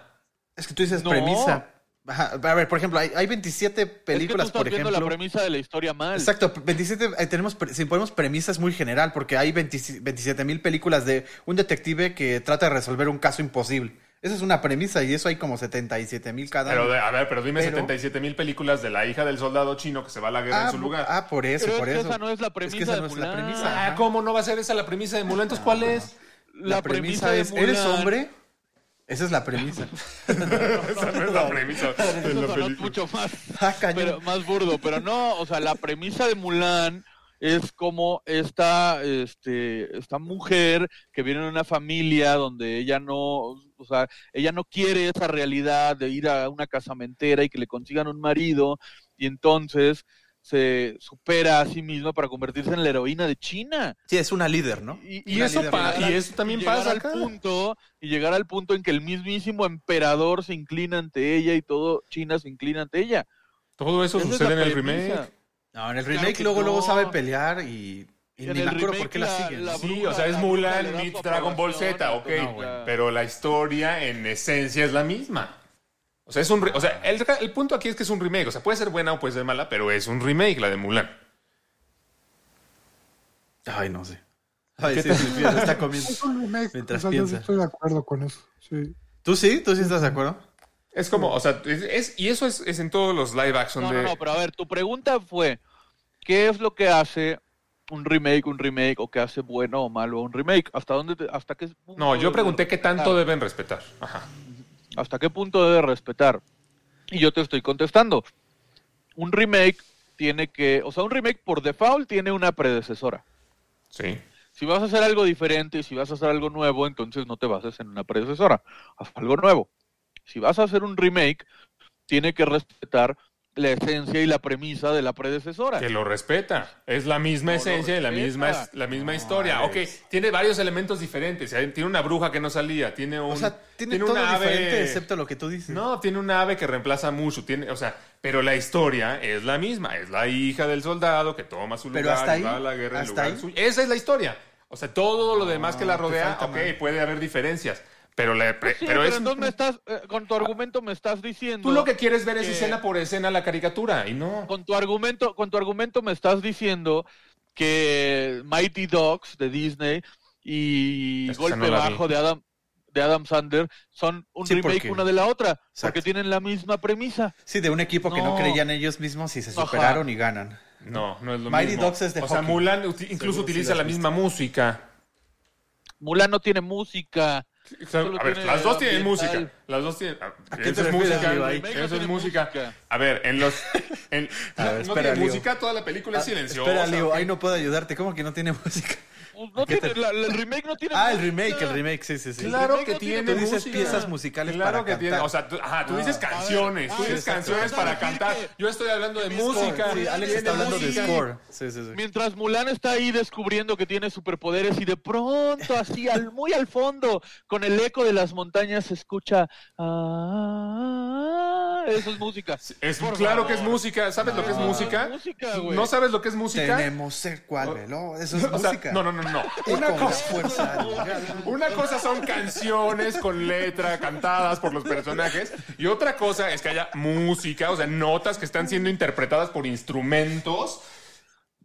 [SPEAKER 1] Es que tú dices
[SPEAKER 6] No.
[SPEAKER 1] premisa. Ajá, A ver, por ejemplo, hay, hay 27 películas,
[SPEAKER 6] es que tú estás
[SPEAKER 1] por
[SPEAKER 6] viendo
[SPEAKER 1] ejemplo.
[SPEAKER 6] la premisa de la historia mal.
[SPEAKER 1] Exacto, 27, eh, tenemos, pre- si ponemos premisa es muy general, porque hay 27 mil películas de un detective que trata de resolver un caso imposible. Esa es una premisa y eso hay como 77 mil cada
[SPEAKER 4] Pero,
[SPEAKER 1] año.
[SPEAKER 4] de- a ver, pero dime
[SPEAKER 1] Pero-
[SPEAKER 4] 77 mil películas de la hija del soldado chino que se va a la guerra
[SPEAKER 1] ah,
[SPEAKER 4] en su lugar.
[SPEAKER 1] ah, por eso,
[SPEAKER 6] Pero
[SPEAKER 1] por
[SPEAKER 6] es que
[SPEAKER 1] eso.
[SPEAKER 6] esa no es la
[SPEAKER 1] Es
[SPEAKER 6] premisa
[SPEAKER 1] que esa
[SPEAKER 6] de
[SPEAKER 1] no es la
[SPEAKER 6] Mulan.
[SPEAKER 1] premisa.
[SPEAKER 4] Ah, ¿cómo no va a ser esa la premisa de Mulan? Entonces, ¿cuál es?
[SPEAKER 1] La,
[SPEAKER 6] la
[SPEAKER 1] premisa,
[SPEAKER 6] premisa de
[SPEAKER 1] es, ¿eres
[SPEAKER 6] Mulan-
[SPEAKER 1] hombre? Esa es la premisa. [laughs]
[SPEAKER 4] Esa no es la premisa
[SPEAKER 6] Eso
[SPEAKER 4] la
[SPEAKER 6] sonó mucho más,
[SPEAKER 1] Ah, cañón.
[SPEAKER 6] pero, más burdo, pero no, o sea, la premisa de Mulan es como esta, este, esta mujer que viene de una familia donde ella no, o sea, ella no quiere esa realidad de ir a una casamentera y que le consigan un marido y entonces se supera a sí misma para convertirse en la heroína de China.
[SPEAKER 1] Sí, es una líder, ¿no?
[SPEAKER 6] Y,
[SPEAKER 4] Y eso,
[SPEAKER 1] líder
[SPEAKER 4] pa-
[SPEAKER 1] real.
[SPEAKER 4] y eso también
[SPEAKER 6] llegar
[SPEAKER 4] pasa
[SPEAKER 6] al
[SPEAKER 4] acá.
[SPEAKER 6] punto y llegar al punto en que el mismísimo emperador se inclina ante ella y todo China se inclina ante ella.
[SPEAKER 4] Todo eso
[SPEAKER 6] Esa es
[SPEAKER 4] sucede en el
[SPEAKER 6] premisa.
[SPEAKER 4] remake.
[SPEAKER 1] No, en el remake luego, luego sabe pelear y, y
[SPEAKER 6] En
[SPEAKER 1] ni me
[SPEAKER 6] el
[SPEAKER 1] acuerdo por qué la,
[SPEAKER 6] la-
[SPEAKER 1] siguen.
[SPEAKER 6] la-
[SPEAKER 4] Sí, o sea, es Mulan meets Dragon Ball Z, ok.
[SPEAKER 6] todo,
[SPEAKER 1] No.
[SPEAKER 4] Pero la historia en esencia es la misma. O sea, es un re- o sea, el, el punto aquí es que es un remake. O sea, puede ser buena o puede ser mala, pero es un remake la de Mulan.
[SPEAKER 1] Ay, no sé. Ay, sí, sí, Pierre está comiendo.
[SPEAKER 5] Es un remake.
[SPEAKER 1] Mientras
[SPEAKER 5] o sea, yo sí
[SPEAKER 1] piensa.
[SPEAKER 5] estoy de acuerdo con eso. Sí.
[SPEAKER 1] ¿Tú sí? ¿Tú sí estás de acuerdo?
[SPEAKER 4] Es como, o sea, es, es- y eso es, es en todos los live action
[SPEAKER 6] No,
[SPEAKER 4] de.
[SPEAKER 6] no, no, pero a ver, tu pregunta fue, ¿qué es lo que hace un remake, un remake, o qué hace bueno o malo un remake? ¿Hasta dónde, te- hasta qué punto
[SPEAKER 4] No, yo pregunté qué tanto
[SPEAKER 6] respetar?
[SPEAKER 4] deben respetar. Ajá.
[SPEAKER 6] ¿Hasta qué punto debe respetar? Y yo te estoy contestando. Un remake tiene que, o sea, un remake por default tiene una predecesora.
[SPEAKER 4] Sí.
[SPEAKER 6] Si vas a hacer algo diferente y si vas a hacer algo nuevo, entonces no te bases en una predecesora, haz algo nuevo. Si vas a hacer un remake, tiene que respetar la esencia y la premisa de la predecesora.
[SPEAKER 4] Que lo respeta. Es la misma
[SPEAKER 6] No
[SPEAKER 4] esencia y la misma, la misma historia. Ok, tiene varios elementos diferentes. Tiene una bruja que no salía. Tiene un.
[SPEAKER 1] O sea, tiene, todo
[SPEAKER 4] una ave-
[SPEAKER 1] diferente excepto lo que tú dices.
[SPEAKER 4] No, tiene un ave que reemplaza a Mushu. Tiene, o sea, pero la historia es la misma. Es la hija del soldado que toma su lugar
[SPEAKER 1] hasta
[SPEAKER 4] y va
[SPEAKER 1] ahí,
[SPEAKER 4] a la guerra en
[SPEAKER 1] hasta
[SPEAKER 4] lugar. Esa es la historia. O sea, todo lo demás que la rodea, ok, puede haber diferencias. Pero, la,
[SPEAKER 6] Pues sí,
[SPEAKER 4] pero
[SPEAKER 6] pero
[SPEAKER 4] es.
[SPEAKER 6] entonces me estás, eh, con tu argumento me estás diciendo.
[SPEAKER 4] Tú lo que quieres ver es
[SPEAKER 6] que-
[SPEAKER 4] escena por escena la caricatura y no.
[SPEAKER 6] con tu argumento, con tu argumento me estás diciendo que Mighty Dogs de Disney y Golpe
[SPEAKER 4] no.
[SPEAKER 6] Bajo de Adam de Adam Sandler son un
[SPEAKER 1] Sí,
[SPEAKER 6] remake
[SPEAKER 1] porque-
[SPEAKER 6] una de la otra,
[SPEAKER 1] Exacto.
[SPEAKER 6] porque tienen la misma premisa.
[SPEAKER 1] Sí, de un equipo que no creían ellos mismos y se
[SPEAKER 6] Ajá.
[SPEAKER 1] superaron y ganan.
[SPEAKER 4] No, no es lo
[SPEAKER 1] Mighty
[SPEAKER 4] mismo.
[SPEAKER 1] Dogs es de
[SPEAKER 4] O sea. Mulan incluso
[SPEAKER 1] Seguro
[SPEAKER 4] utiliza la
[SPEAKER 1] visto.
[SPEAKER 4] misma música.
[SPEAKER 6] Mulan no tiene música.
[SPEAKER 4] O sea,
[SPEAKER 6] Solo
[SPEAKER 4] a ver, las dos tienen
[SPEAKER 6] ambiental.
[SPEAKER 4] música. Las dos tienen.
[SPEAKER 1] qué
[SPEAKER 4] Eso es música. Eso es música.
[SPEAKER 6] música.
[SPEAKER 4] A ver, en los. En, [laughs]
[SPEAKER 1] A ver,
[SPEAKER 4] no
[SPEAKER 1] espera,
[SPEAKER 4] tiene
[SPEAKER 1] Leo.
[SPEAKER 4] música, toda la película es
[SPEAKER 1] Ah,
[SPEAKER 4] silenciosa.
[SPEAKER 1] Espera, Leo, ahí no puedo ayudarte. ¿Cómo que no tiene música?
[SPEAKER 6] Pues no
[SPEAKER 1] ¿Qué
[SPEAKER 6] tiene,
[SPEAKER 1] te-
[SPEAKER 6] la- la- el remake no tiene
[SPEAKER 1] Ah, el remake, el remake, sí, sí, sí.
[SPEAKER 4] Claro que
[SPEAKER 6] no tiene
[SPEAKER 4] tiene
[SPEAKER 1] Tú dices
[SPEAKER 4] música.
[SPEAKER 1] piezas musicales
[SPEAKER 4] claro
[SPEAKER 1] para
[SPEAKER 4] que tiene,
[SPEAKER 1] cantar.
[SPEAKER 4] o sea, tú, ajá, tú dices
[SPEAKER 6] a ver,
[SPEAKER 4] canciones,
[SPEAKER 6] ah,
[SPEAKER 4] tú dices canciones para cantar. Yo estoy hablando de música.
[SPEAKER 1] Sí, Alex
[SPEAKER 4] Tiene
[SPEAKER 1] está hablando de score. Sí, sí, sí.
[SPEAKER 6] Mientras Mulan está ahí descubriendo que tiene superpoderes y de pronto, así al, muy al fondo, con el eco de las montañas se escucha. "Ah", eso es música.
[SPEAKER 4] Es
[SPEAKER 6] Por
[SPEAKER 4] claro que es música. ¿Sabes lo que es
[SPEAKER 6] Ah,
[SPEAKER 4] música? ¿No sabes lo que es música?
[SPEAKER 1] Tenemos ser cual veloz. Eso es
[SPEAKER 4] O sea,
[SPEAKER 1] música.
[SPEAKER 4] no, no, no, no. Una cosa,
[SPEAKER 1] fuerza.
[SPEAKER 4] una cosa son canciones con letra cantadas por los personajes y otra cosa es que haya música, o sea, notas que están siendo interpretadas por instrumentos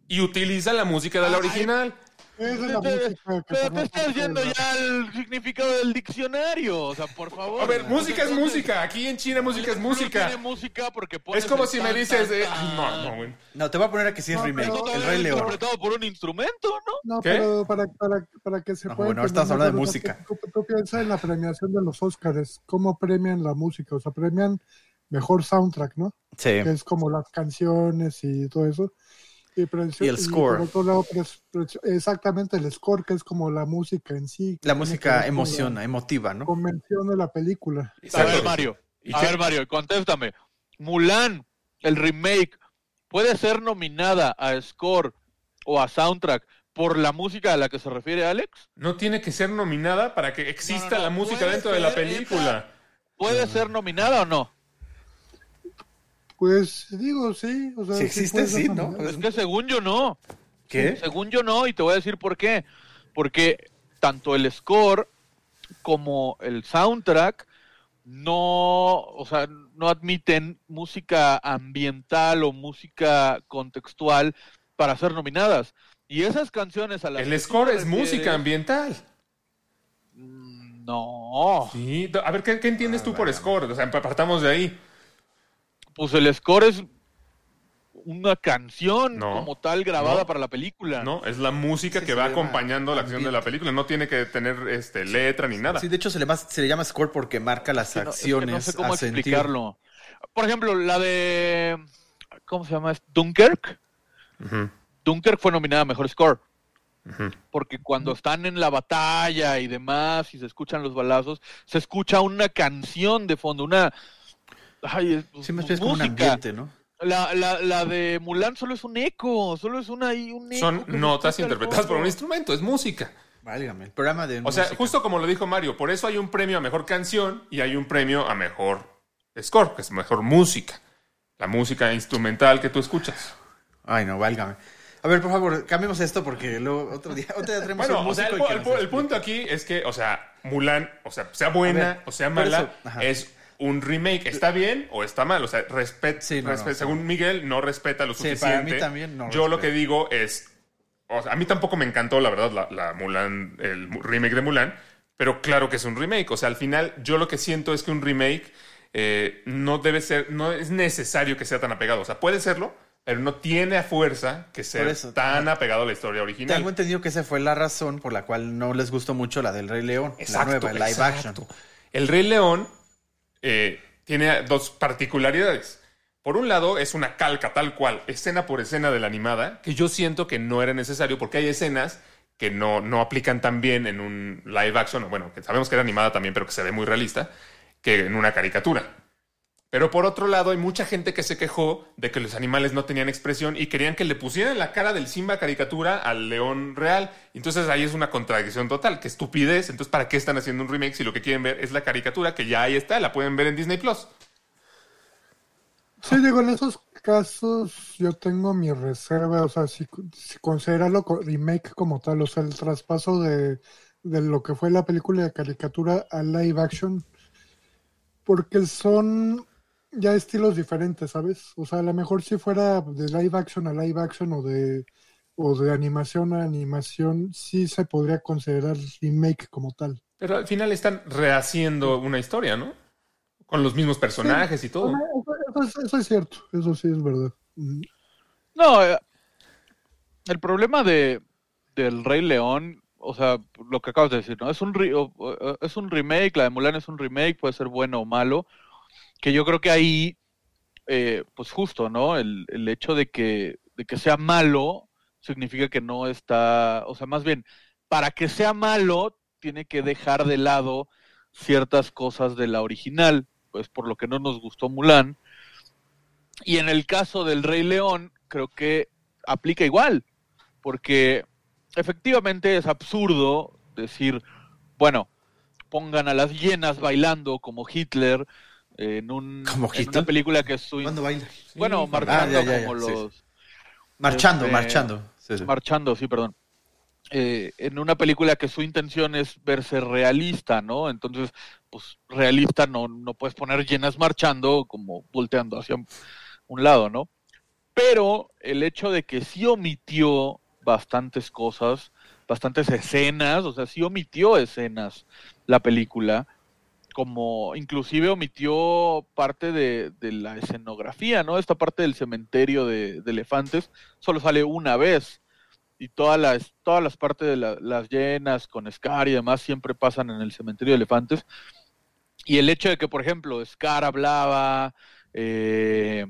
[SPEAKER 4] y utilizan la música de la original.
[SPEAKER 5] Esa es la
[SPEAKER 6] Te-
[SPEAKER 5] música que
[SPEAKER 6] Pero te estás yendo ya al significado del diccionario. O sea, por favor.
[SPEAKER 4] A ver, música es música. Aquí en China música es música.
[SPEAKER 6] tiene música porque
[SPEAKER 4] Es como
[SPEAKER 6] el
[SPEAKER 4] si me dices, eh, no, no, güey.
[SPEAKER 1] No, te voy a poner aquí si es
[SPEAKER 5] No,
[SPEAKER 1] remake.
[SPEAKER 5] pero-
[SPEAKER 1] El Rey
[SPEAKER 6] es
[SPEAKER 1] León.
[SPEAKER 6] interpretado por un instrumento, ¿no?
[SPEAKER 5] No,
[SPEAKER 4] ¿Qué?
[SPEAKER 5] pero para, para, para que se
[SPEAKER 1] No,
[SPEAKER 5] pueda.
[SPEAKER 1] bueno, estás hablando de música.
[SPEAKER 5] Tú, tú piensas en la premiación de los Oscars, cómo premian la música, o sea, premian mejor soundtrack, ¿no?
[SPEAKER 1] Sí.
[SPEAKER 5] Que es como las canciones y todo eso. Y,
[SPEAKER 1] el score.
[SPEAKER 5] por otro lado, pres- pres- exactamente el score, que es como la música en sí.
[SPEAKER 1] La música emociona, emotiva, ¿no?
[SPEAKER 5] convención de la película.
[SPEAKER 6] A ver, Mario.
[SPEAKER 4] ¿Y
[SPEAKER 6] A ver, Mario, contéstame. Mulan, el remake, puede ser nominada a score o a soundtrack por la música a la que se refiere Alex?
[SPEAKER 4] No tiene que ser nominada para que exista
[SPEAKER 6] No, no, no,
[SPEAKER 4] la música dentro de la película.
[SPEAKER 6] ¿Puede ser nominada o no?
[SPEAKER 5] Pues digo, sí. O sea,
[SPEAKER 1] Si existe, sí, ¿no?
[SPEAKER 6] Es que según yo no.
[SPEAKER 1] ¿Qué?
[SPEAKER 6] Según yo no, y te voy a decir por qué. Porque tanto el score como el soundtrack no, o sea, no admiten música ambiental o música contextual para ser nominadas. Y esas canciones a las que
[SPEAKER 4] El score es música ambiental.
[SPEAKER 6] mm, No,
[SPEAKER 4] Sí, a ver, ¿qué, qué entiendes tú por score? O sea, partamos de ahí.
[SPEAKER 6] Pues el score es una canción
[SPEAKER 4] No,
[SPEAKER 6] como tal grabada
[SPEAKER 4] no.
[SPEAKER 6] para la película.
[SPEAKER 4] No, es la música
[SPEAKER 1] Sí,
[SPEAKER 4] que va acompañando la acción de la película. No tiene que tener este, letra ni nada.
[SPEAKER 1] Sí, de hecho se le, llama- se le llama score porque marca las
[SPEAKER 6] que no- es que
[SPEAKER 1] acciones.
[SPEAKER 6] no sé cómo
[SPEAKER 1] a sentir.
[SPEAKER 6] explicarlo. Por ejemplo, la de. ¿Cómo se llama? Dunkirk. Dunkirk fue nominada a mejor score. Porque cuando están en la batalla y demás, y se escuchan los balazos, se escucha una canción de fondo, una. Ay, es-
[SPEAKER 1] Sí, me es como un ambiente, ¿no?
[SPEAKER 6] La, la, la de Mulan solo es un eco, solo es una ahí un eco
[SPEAKER 4] Son notas interpretadas por un instrumento, es música.
[SPEAKER 1] Válgame, el programa de
[SPEAKER 4] O sea,
[SPEAKER 1] música.
[SPEAKER 4] justo como lo dijo Mario, por eso hay un premio a mejor canción y hay un premio a mejor score, que es mejor música. La música instrumental que tú escuchas.
[SPEAKER 1] Ay, no, válgame. A ver, por favor, cambiemos esto porque luego otro día, otro día tenemos
[SPEAKER 4] Bueno,
[SPEAKER 1] un
[SPEAKER 4] o sea, el,
[SPEAKER 1] y
[SPEAKER 4] el el punto aquí es que, o sea, Mulan, o sea, sea buena
[SPEAKER 1] ver,
[SPEAKER 4] o sea mala,
[SPEAKER 1] eso,
[SPEAKER 4] es un remake. ¿Está bien o está mal? O sea, respet,
[SPEAKER 1] Sí, no,
[SPEAKER 4] según Miguel, no respeta lo
[SPEAKER 1] Sí,
[SPEAKER 4] suficiente.
[SPEAKER 1] para mí también no
[SPEAKER 4] Yo lo que digo es, o sea, a mí tampoco me encantó, la verdad, la, la Mulan, el remake de Mulan, pero claro que es un remake. O sea, al final, yo lo que siento es que un remake eh, no debe ser, no es necesario que sea tan apegado. O sea, puede serlo, pero no tiene a fuerza que ser
[SPEAKER 1] eso,
[SPEAKER 4] tan apegado a la historia original.
[SPEAKER 1] Tengo entendido que esa fue la razón por la cual no les gustó mucho la del Rey León,
[SPEAKER 4] Exacto,
[SPEAKER 1] la nueva, live
[SPEAKER 4] exacto.
[SPEAKER 1] action.
[SPEAKER 4] El Rey León eh, tiene dos particularidades. Por un lado, es una calca tal cual, escena por escena de la animada, que yo siento que no era necesario porque hay escenas que no, no aplican tan bien en un live action, bueno, que sabemos que era animada también, pero que se ve muy realista, que en una caricatura. Pero por otro lado, hay mucha gente que se quejó de que los animales no tenían expresión y querían que le pusieran la cara del Simba caricatura al león real. Entonces ahí es una contradicción total. Qué estupidez. Entonces, ¿para qué están haciendo un remake si lo que quieren ver es la caricatura que ya ahí está? La pueden ver en Disney Plus.
[SPEAKER 5] Sí, digo, en esos casos yo tengo mi reserva, o sea, si, si considerarlo co- remake como tal, o sea, el traspaso de, de lo que fue la película de caricatura a live action, porque son ya estilos diferentes, ¿sabes? O sea, a lo mejor si fuera de live action a live action o de, o de animación a animación, sí se podría considerar remake como tal.
[SPEAKER 4] Pero al final están rehaciendo una historia, ¿no? Con los mismos personajes y todo.
[SPEAKER 5] Eso, eso es, eso es cierto, eso sí es verdad. Mm.
[SPEAKER 6] No, eh, el problema de del Rey León, o sea, lo que acabas de decir, ¿no? Es un es un remake, la de Mulan es un remake, puede ser bueno o malo, que yo creo que ahí, eh, pues justo, ¿no? El, el hecho de que, de que sea malo significa que no está, o sea, más bien, para que sea malo, tiene que dejar de lado ciertas cosas de la original, pues por lo que no nos gustó Mulan. Y en el caso del Rey León, creo que aplica igual, porque efectivamente es absurdo decir, bueno, pongan a las hienas bailando como Hitler en, un,
[SPEAKER 1] ¿Como
[SPEAKER 6] en una película que es su...
[SPEAKER 1] ¿Cuándo baila?
[SPEAKER 6] Bueno,
[SPEAKER 4] Sí,
[SPEAKER 6] marchando
[SPEAKER 1] Ah, ya, ya, ya,
[SPEAKER 6] como
[SPEAKER 1] sí,
[SPEAKER 6] los...
[SPEAKER 1] Marchando,
[SPEAKER 6] Este,
[SPEAKER 1] marchando. Sí, sí.
[SPEAKER 6] Marchando, sí, perdón. Eh, en una película que su intención es verse realista, ¿no? Entonces, pues realista no, no puedes poner llenas marchando como volteando hacia un lado, ¿no? Pero el hecho de que sí omitió bastantes cosas, bastantes escenas, o sea, sí omitió escenas la película, como inclusive omitió parte de, de la escenografía, ¿no? Esta parte del cementerio de, elefantes solo sale una vez y todas las, todas las partes de la- las llenas con Scar y demás siempre pasan en el cementerio de elefantes. Y el hecho de que, por ejemplo, Scar hablaba, eh,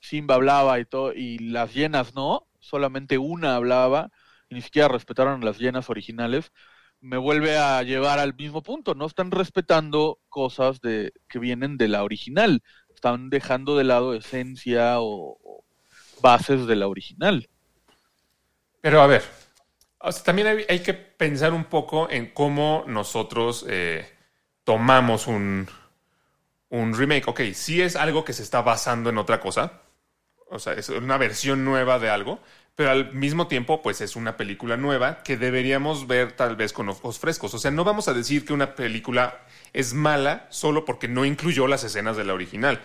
[SPEAKER 6] Simba hablaba y todo, y las llenas no, solamente una hablaba, ni siquiera respetaron las llenas originales, me vuelve a llevar al mismo punto, no están respetando cosas de, que vienen de la original, están dejando de lado esencia o, bases de la original.
[SPEAKER 4] Pero a ver, también hay, que pensar un poco en cómo nosotros eh, tomamos un, un remake. Ok, sí es algo que se está basando en otra cosa. O sea, es una versión nueva de algo. Pero al mismo tiempo, pues es una película nueva que deberíamos ver tal vez con ojos frescos. O sea, no vamos a decir que una película es mala solo porque no incluyó las escenas de la original.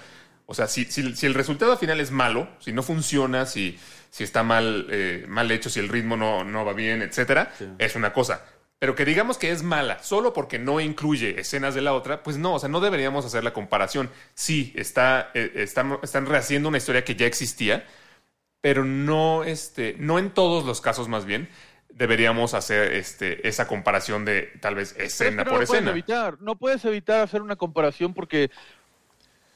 [SPEAKER 4] O sea, si, si- si el resultado final es malo, si no funciona, si, si está mal, eh, mal hecho, si el ritmo no, no va bien, etcétera, es una cosa. Pero que digamos que es mala solo porque no incluye escenas de la otra, pues no, o sea, no deberíamos hacer la comparación. Sí, está, eh, están, están rehaciendo una historia que ya existía, pero no, este, no en todos los casos más bien deberíamos hacer este, esa comparación de tal vez
[SPEAKER 6] Pero
[SPEAKER 4] escena
[SPEAKER 6] no
[SPEAKER 4] por
[SPEAKER 6] puedes
[SPEAKER 4] escena.
[SPEAKER 6] evitar, no puedes evitar hacer una comparación porque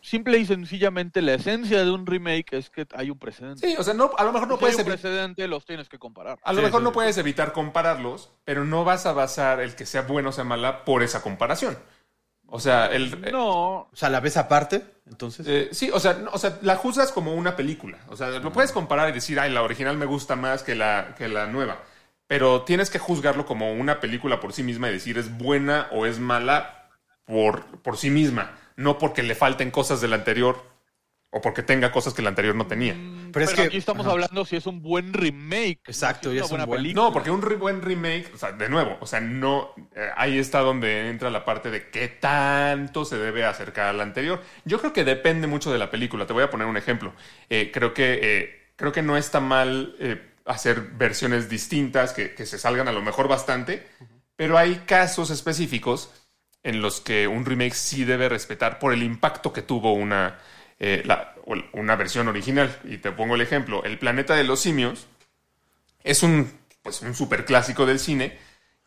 [SPEAKER 6] simple y sencillamente la esencia de un remake es que hay un precedente.
[SPEAKER 4] Sí, o sea, no, a lo mejor no
[SPEAKER 6] si hay
[SPEAKER 4] puedes
[SPEAKER 6] un
[SPEAKER 4] evitar.
[SPEAKER 6] precedente, los tienes que comparar.
[SPEAKER 4] A lo
[SPEAKER 1] Sí,
[SPEAKER 4] mejor
[SPEAKER 1] sí,
[SPEAKER 4] no
[SPEAKER 1] sí.
[SPEAKER 4] puedes evitar compararlos, pero no vas a basar el que sea bueno o sea mala por esa comparación. O sea, el,
[SPEAKER 6] No,
[SPEAKER 1] O sea, la ves aparte, entonces.
[SPEAKER 4] Eh, sí, o sea, no, o sea, la juzgas como una película. O sea, lo puedes comparar y decir, ay, la original me gusta más que la, que la nueva. Pero tienes que juzgarlo como una película por sí misma y decir es buena o es mala por, por sí misma. No porque le falten cosas de la anterior o porque tenga cosas que la anterior no tenía.
[SPEAKER 1] Pero
[SPEAKER 6] pero,
[SPEAKER 1] es que-
[SPEAKER 6] aquí estamos
[SPEAKER 1] ajá.
[SPEAKER 6] hablando si es un buen remake. no
[SPEAKER 1] Exacto,
[SPEAKER 6] si
[SPEAKER 1] y
[SPEAKER 6] es
[SPEAKER 1] es
[SPEAKER 6] una
[SPEAKER 1] un
[SPEAKER 6] buena
[SPEAKER 1] buen-
[SPEAKER 6] película.
[SPEAKER 4] No, porque un re- buen remake, o sea, de nuevo, o sea, no, eh, ahí está donde entra la parte de qué tanto se debe acercar a la anterior. Yo creo que depende mucho de la película. Te voy a poner un ejemplo. Eh, creo que eh, creo que no está mal eh, hacer versiones distintas que, que se salgan a lo mejor bastante, pero hay casos específicos en los que un remake sí debe respetar por el impacto que tuvo una, eh, la- una versión original. Y te pongo el ejemplo, El planeta de los simios es un, pues, un super clásico del cine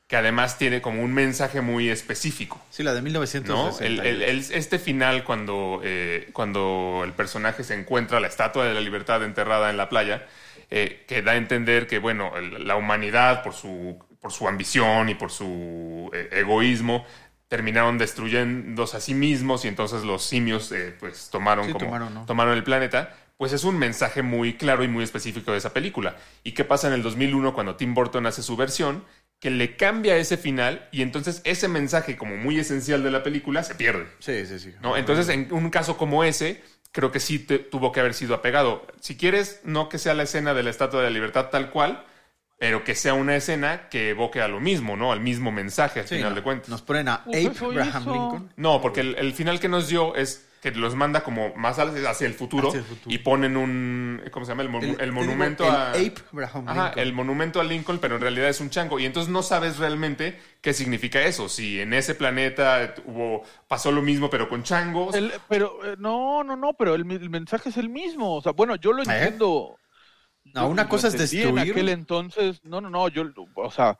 [SPEAKER 4] que además tiene como un mensaje muy específico.
[SPEAKER 1] Sí, la de
[SPEAKER 4] ¿no?
[SPEAKER 1] 1960.
[SPEAKER 4] El- el- el- este final cuando, eh, cuando el personaje se encuentra la estatua de la libertad enterrada en la playa, eh, que da a entender que, bueno, la humanidad por su, por su ambición y por su eh, egoísmo terminaron destruyéndose a sí mismos y entonces los simios eh, pues tomaron
[SPEAKER 1] Sí,
[SPEAKER 4] como
[SPEAKER 1] tomaron, ¿no?
[SPEAKER 4] tomaron el planeta, pues es un mensaje muy claro y muy específico de esa película. ¿Y qué pasa en el 2001 cuando Tim Burton hace su versión? Que le cambia ese final y entonces ese mensaje como muy esencial de la película se pierde.
[SPEAKER 1] Sí, sí, sí.
[SPEAKER 4] ¿no? Entonces, en un caso como ese, creo que sí te- tuvo que haber sido apegado. Si quieres, no que sea la escena de la Estatua de la Libertad tal cual, pero que sea una escena que evoque a lo mismo, ¿no? Al mismo mensaje, al
[SPEAKER 1] Sí,
[SPEAKER 4] final
[SPEAKER 1] no,
[SPEAKER 4] de cuentas.
[SPEAKER 1] Nos ponen a Abraham. Lincoln.
[SPEAKER 4] No, porque el, el final que nos dio es que los manda como más hacia el futuro,
[SPEAKER 1] Hacia el futuro.
[SPEAKER 4] y ponen un, ¿cómo se llama? El, monu-
[SPEAKER 1] El-
[SPEAKER 4] el
[SPEAKER 1] te digo,
[SPEAKER 4] monumento
[SPEAKER 1] el
[SPEAKER 4] a...
[SPEAKER 1] Ape Abraham
[SPEAKER 4] Ajá,
[SPEAKER 1] Lincoln.
[SPEAKER 4] el monumento a Lincoln, pero en realidad es un chango. Y entonces no sabes realmente qué significa eso. Si en ese planeta hubo, pasó lo mismo, pero con changos.
[SPEAKER 6] El- pero eh, no, no, no, pero el, mensaje es el mismo. O sea, bueno, yo lo
[SPEAKER 1] ¿Eh? No, una cosa es destruir.
[SPEAKER 6] En aquel entonces, no, no, no, yo, o sea,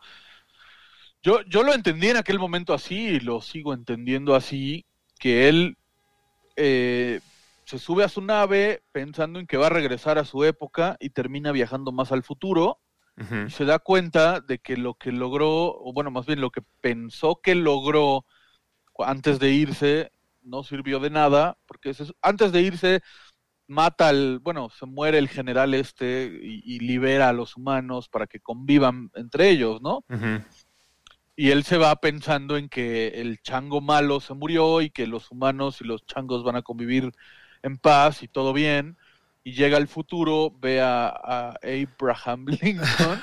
[SPEAKER 6] yo, yo lo entendí en aquel momento así y lo sigo entendiendo así, que él eh, se sube a su nave pensando en que va a regresar a su época y termina viajando más al futuro y se da cuenta de que lo que logró, o bueno, más bien lo que pensó que logró antes de irse, no sirvió de nada, porque antes de irse mata al, bueno, se muere el general este y, y libera a los humanos para que convivan entre ellos, ¿no? Y él se va pensando en que el chango malo se murió y que los humanos y los changos van a convivir en paz y todo bien. Y llega al futuro, ve a, a Abraham [laughs] Lincoln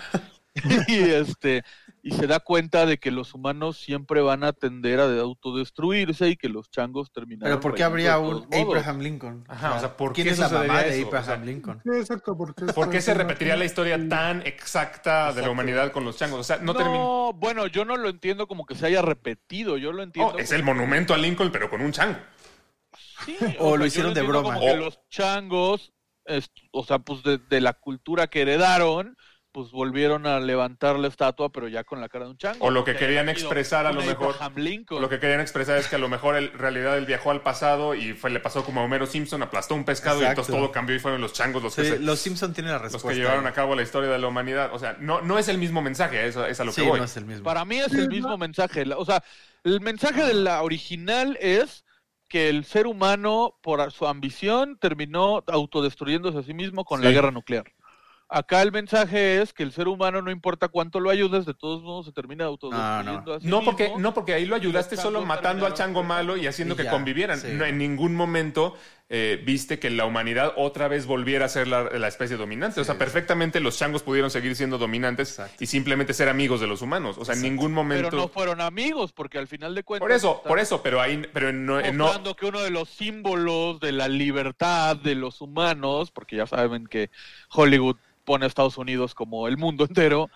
[SPEAKER 6] [laughs] y este y se da cuenta de que los humanos siempre van a tender a autodestruirse y que los changos terminarán.
[SPEAKER 1] Pero ¿por qué habría un
[SPEAKER 6] modos.
[SPEAKER 1] Abraham Lincoln?
[SPEAKER 4] Ajá, o sea, ¿por
[SPEAKER 1] ¿quién
[SPEAKER 4] qué
[SPEAKER 1] es la
[SPEAKER 4] sucedería
[SPEAKER 1] mamá de?
[SPEAKER 4] O
[SPEAKER 1] Abraham
[SPEAKER 4] sea,
[SPEAKER 1] Lincoln?
[SPEAKER 5] Exacto,
[SPEAKER 4] ¿Por qué se repetiría la historia tan exacta de la humanidad con los changos? O sea, no,
[SPEAKER 6] No,
[SPEAKER 4] termina.
[SPEAKER 6] bueno, yo no lo entiendo como que se haya repetido, yo lo entiendo.
[SPEAKER 4] Oh, es
[SPEAKER 6] como-
[SPEAKER 4] el monumento a Lincoln, pero con un chango.
[SPEAKER 6] Sí, [laughs]
[SPEAKER 1] O lo hicieron de broma.
[SPEAKER 6] como que los changos, es- o sea, pues de, de la cultura que heredaron, pues volvieron a levantar la estatua, pero ya con la cara de un chango.
[SPEAKER 4] O lo que querían expresar a lo mejor-. Lo que querían expresar es que a lo mejor en realidad él viajó al pasado y fue, le pasó como a Homero Simpson, aplastó un pescado y entonces todo cambió y fueron los changos los que, se-
[SPEAKER 1] los Simpson tienen la
[SPEAKER 4] los
[SPEAKER 1] respuesta.
[SPEAKER 4] que llevaron a cabo la historia de la humanidad. O sea, no, no es el mismo mensaje, eso es a lo
[SPEAKER 1] Sí,
[SPEAKER 4] que voy.
[SPEAKER 1] no es el mismo.
[SPEAKER 6] Para mí es el mismo mensaje. O sea, el mensaje de la original es que el ser humano, por su ambición, terminó autodestruyéndose a sí mismo con la guerra nuclear. Acá el mensaje es que el ser humano, no importa cuánto lo ayudes, de todos modos se termina autodestruyendo a sí
[SPEAKER 4] No porque,
[SPEAKER 6] mismo.
[SPEAKER 4] no, porque ahí lo ayudaste solo matando al chango malo y haciendo
[SPEAKER 1] Y
[SPEAKER 4] que convivieran.
[SPEAKER 1] sí.
[SPEAKER 4] No, en ningún momento eh, viste que la humanidad otra vez volviera a ser la, la especie dominante. o sea,
[SPEAKER 1] Sí.
[SPEAKER 4] perfectamente los changos pudieron seguir siendo dominantes
[SPEAKER 1] Exacto.
[SPEAKER 4] y simplemente ser amigos de los humanos. O sea, en ningún momento.
[SPEAKER 6] Pero no fueron amigos, porque al final de cuentas.
[SPEAKER 4] por eso, por eso, pero ahí, pero no, no-
[SPEAKER 6] que uno de los símbolos de la libertad de los humanos, porque ya saben que Hollywood pone a Estados Unidos como el mundo entero,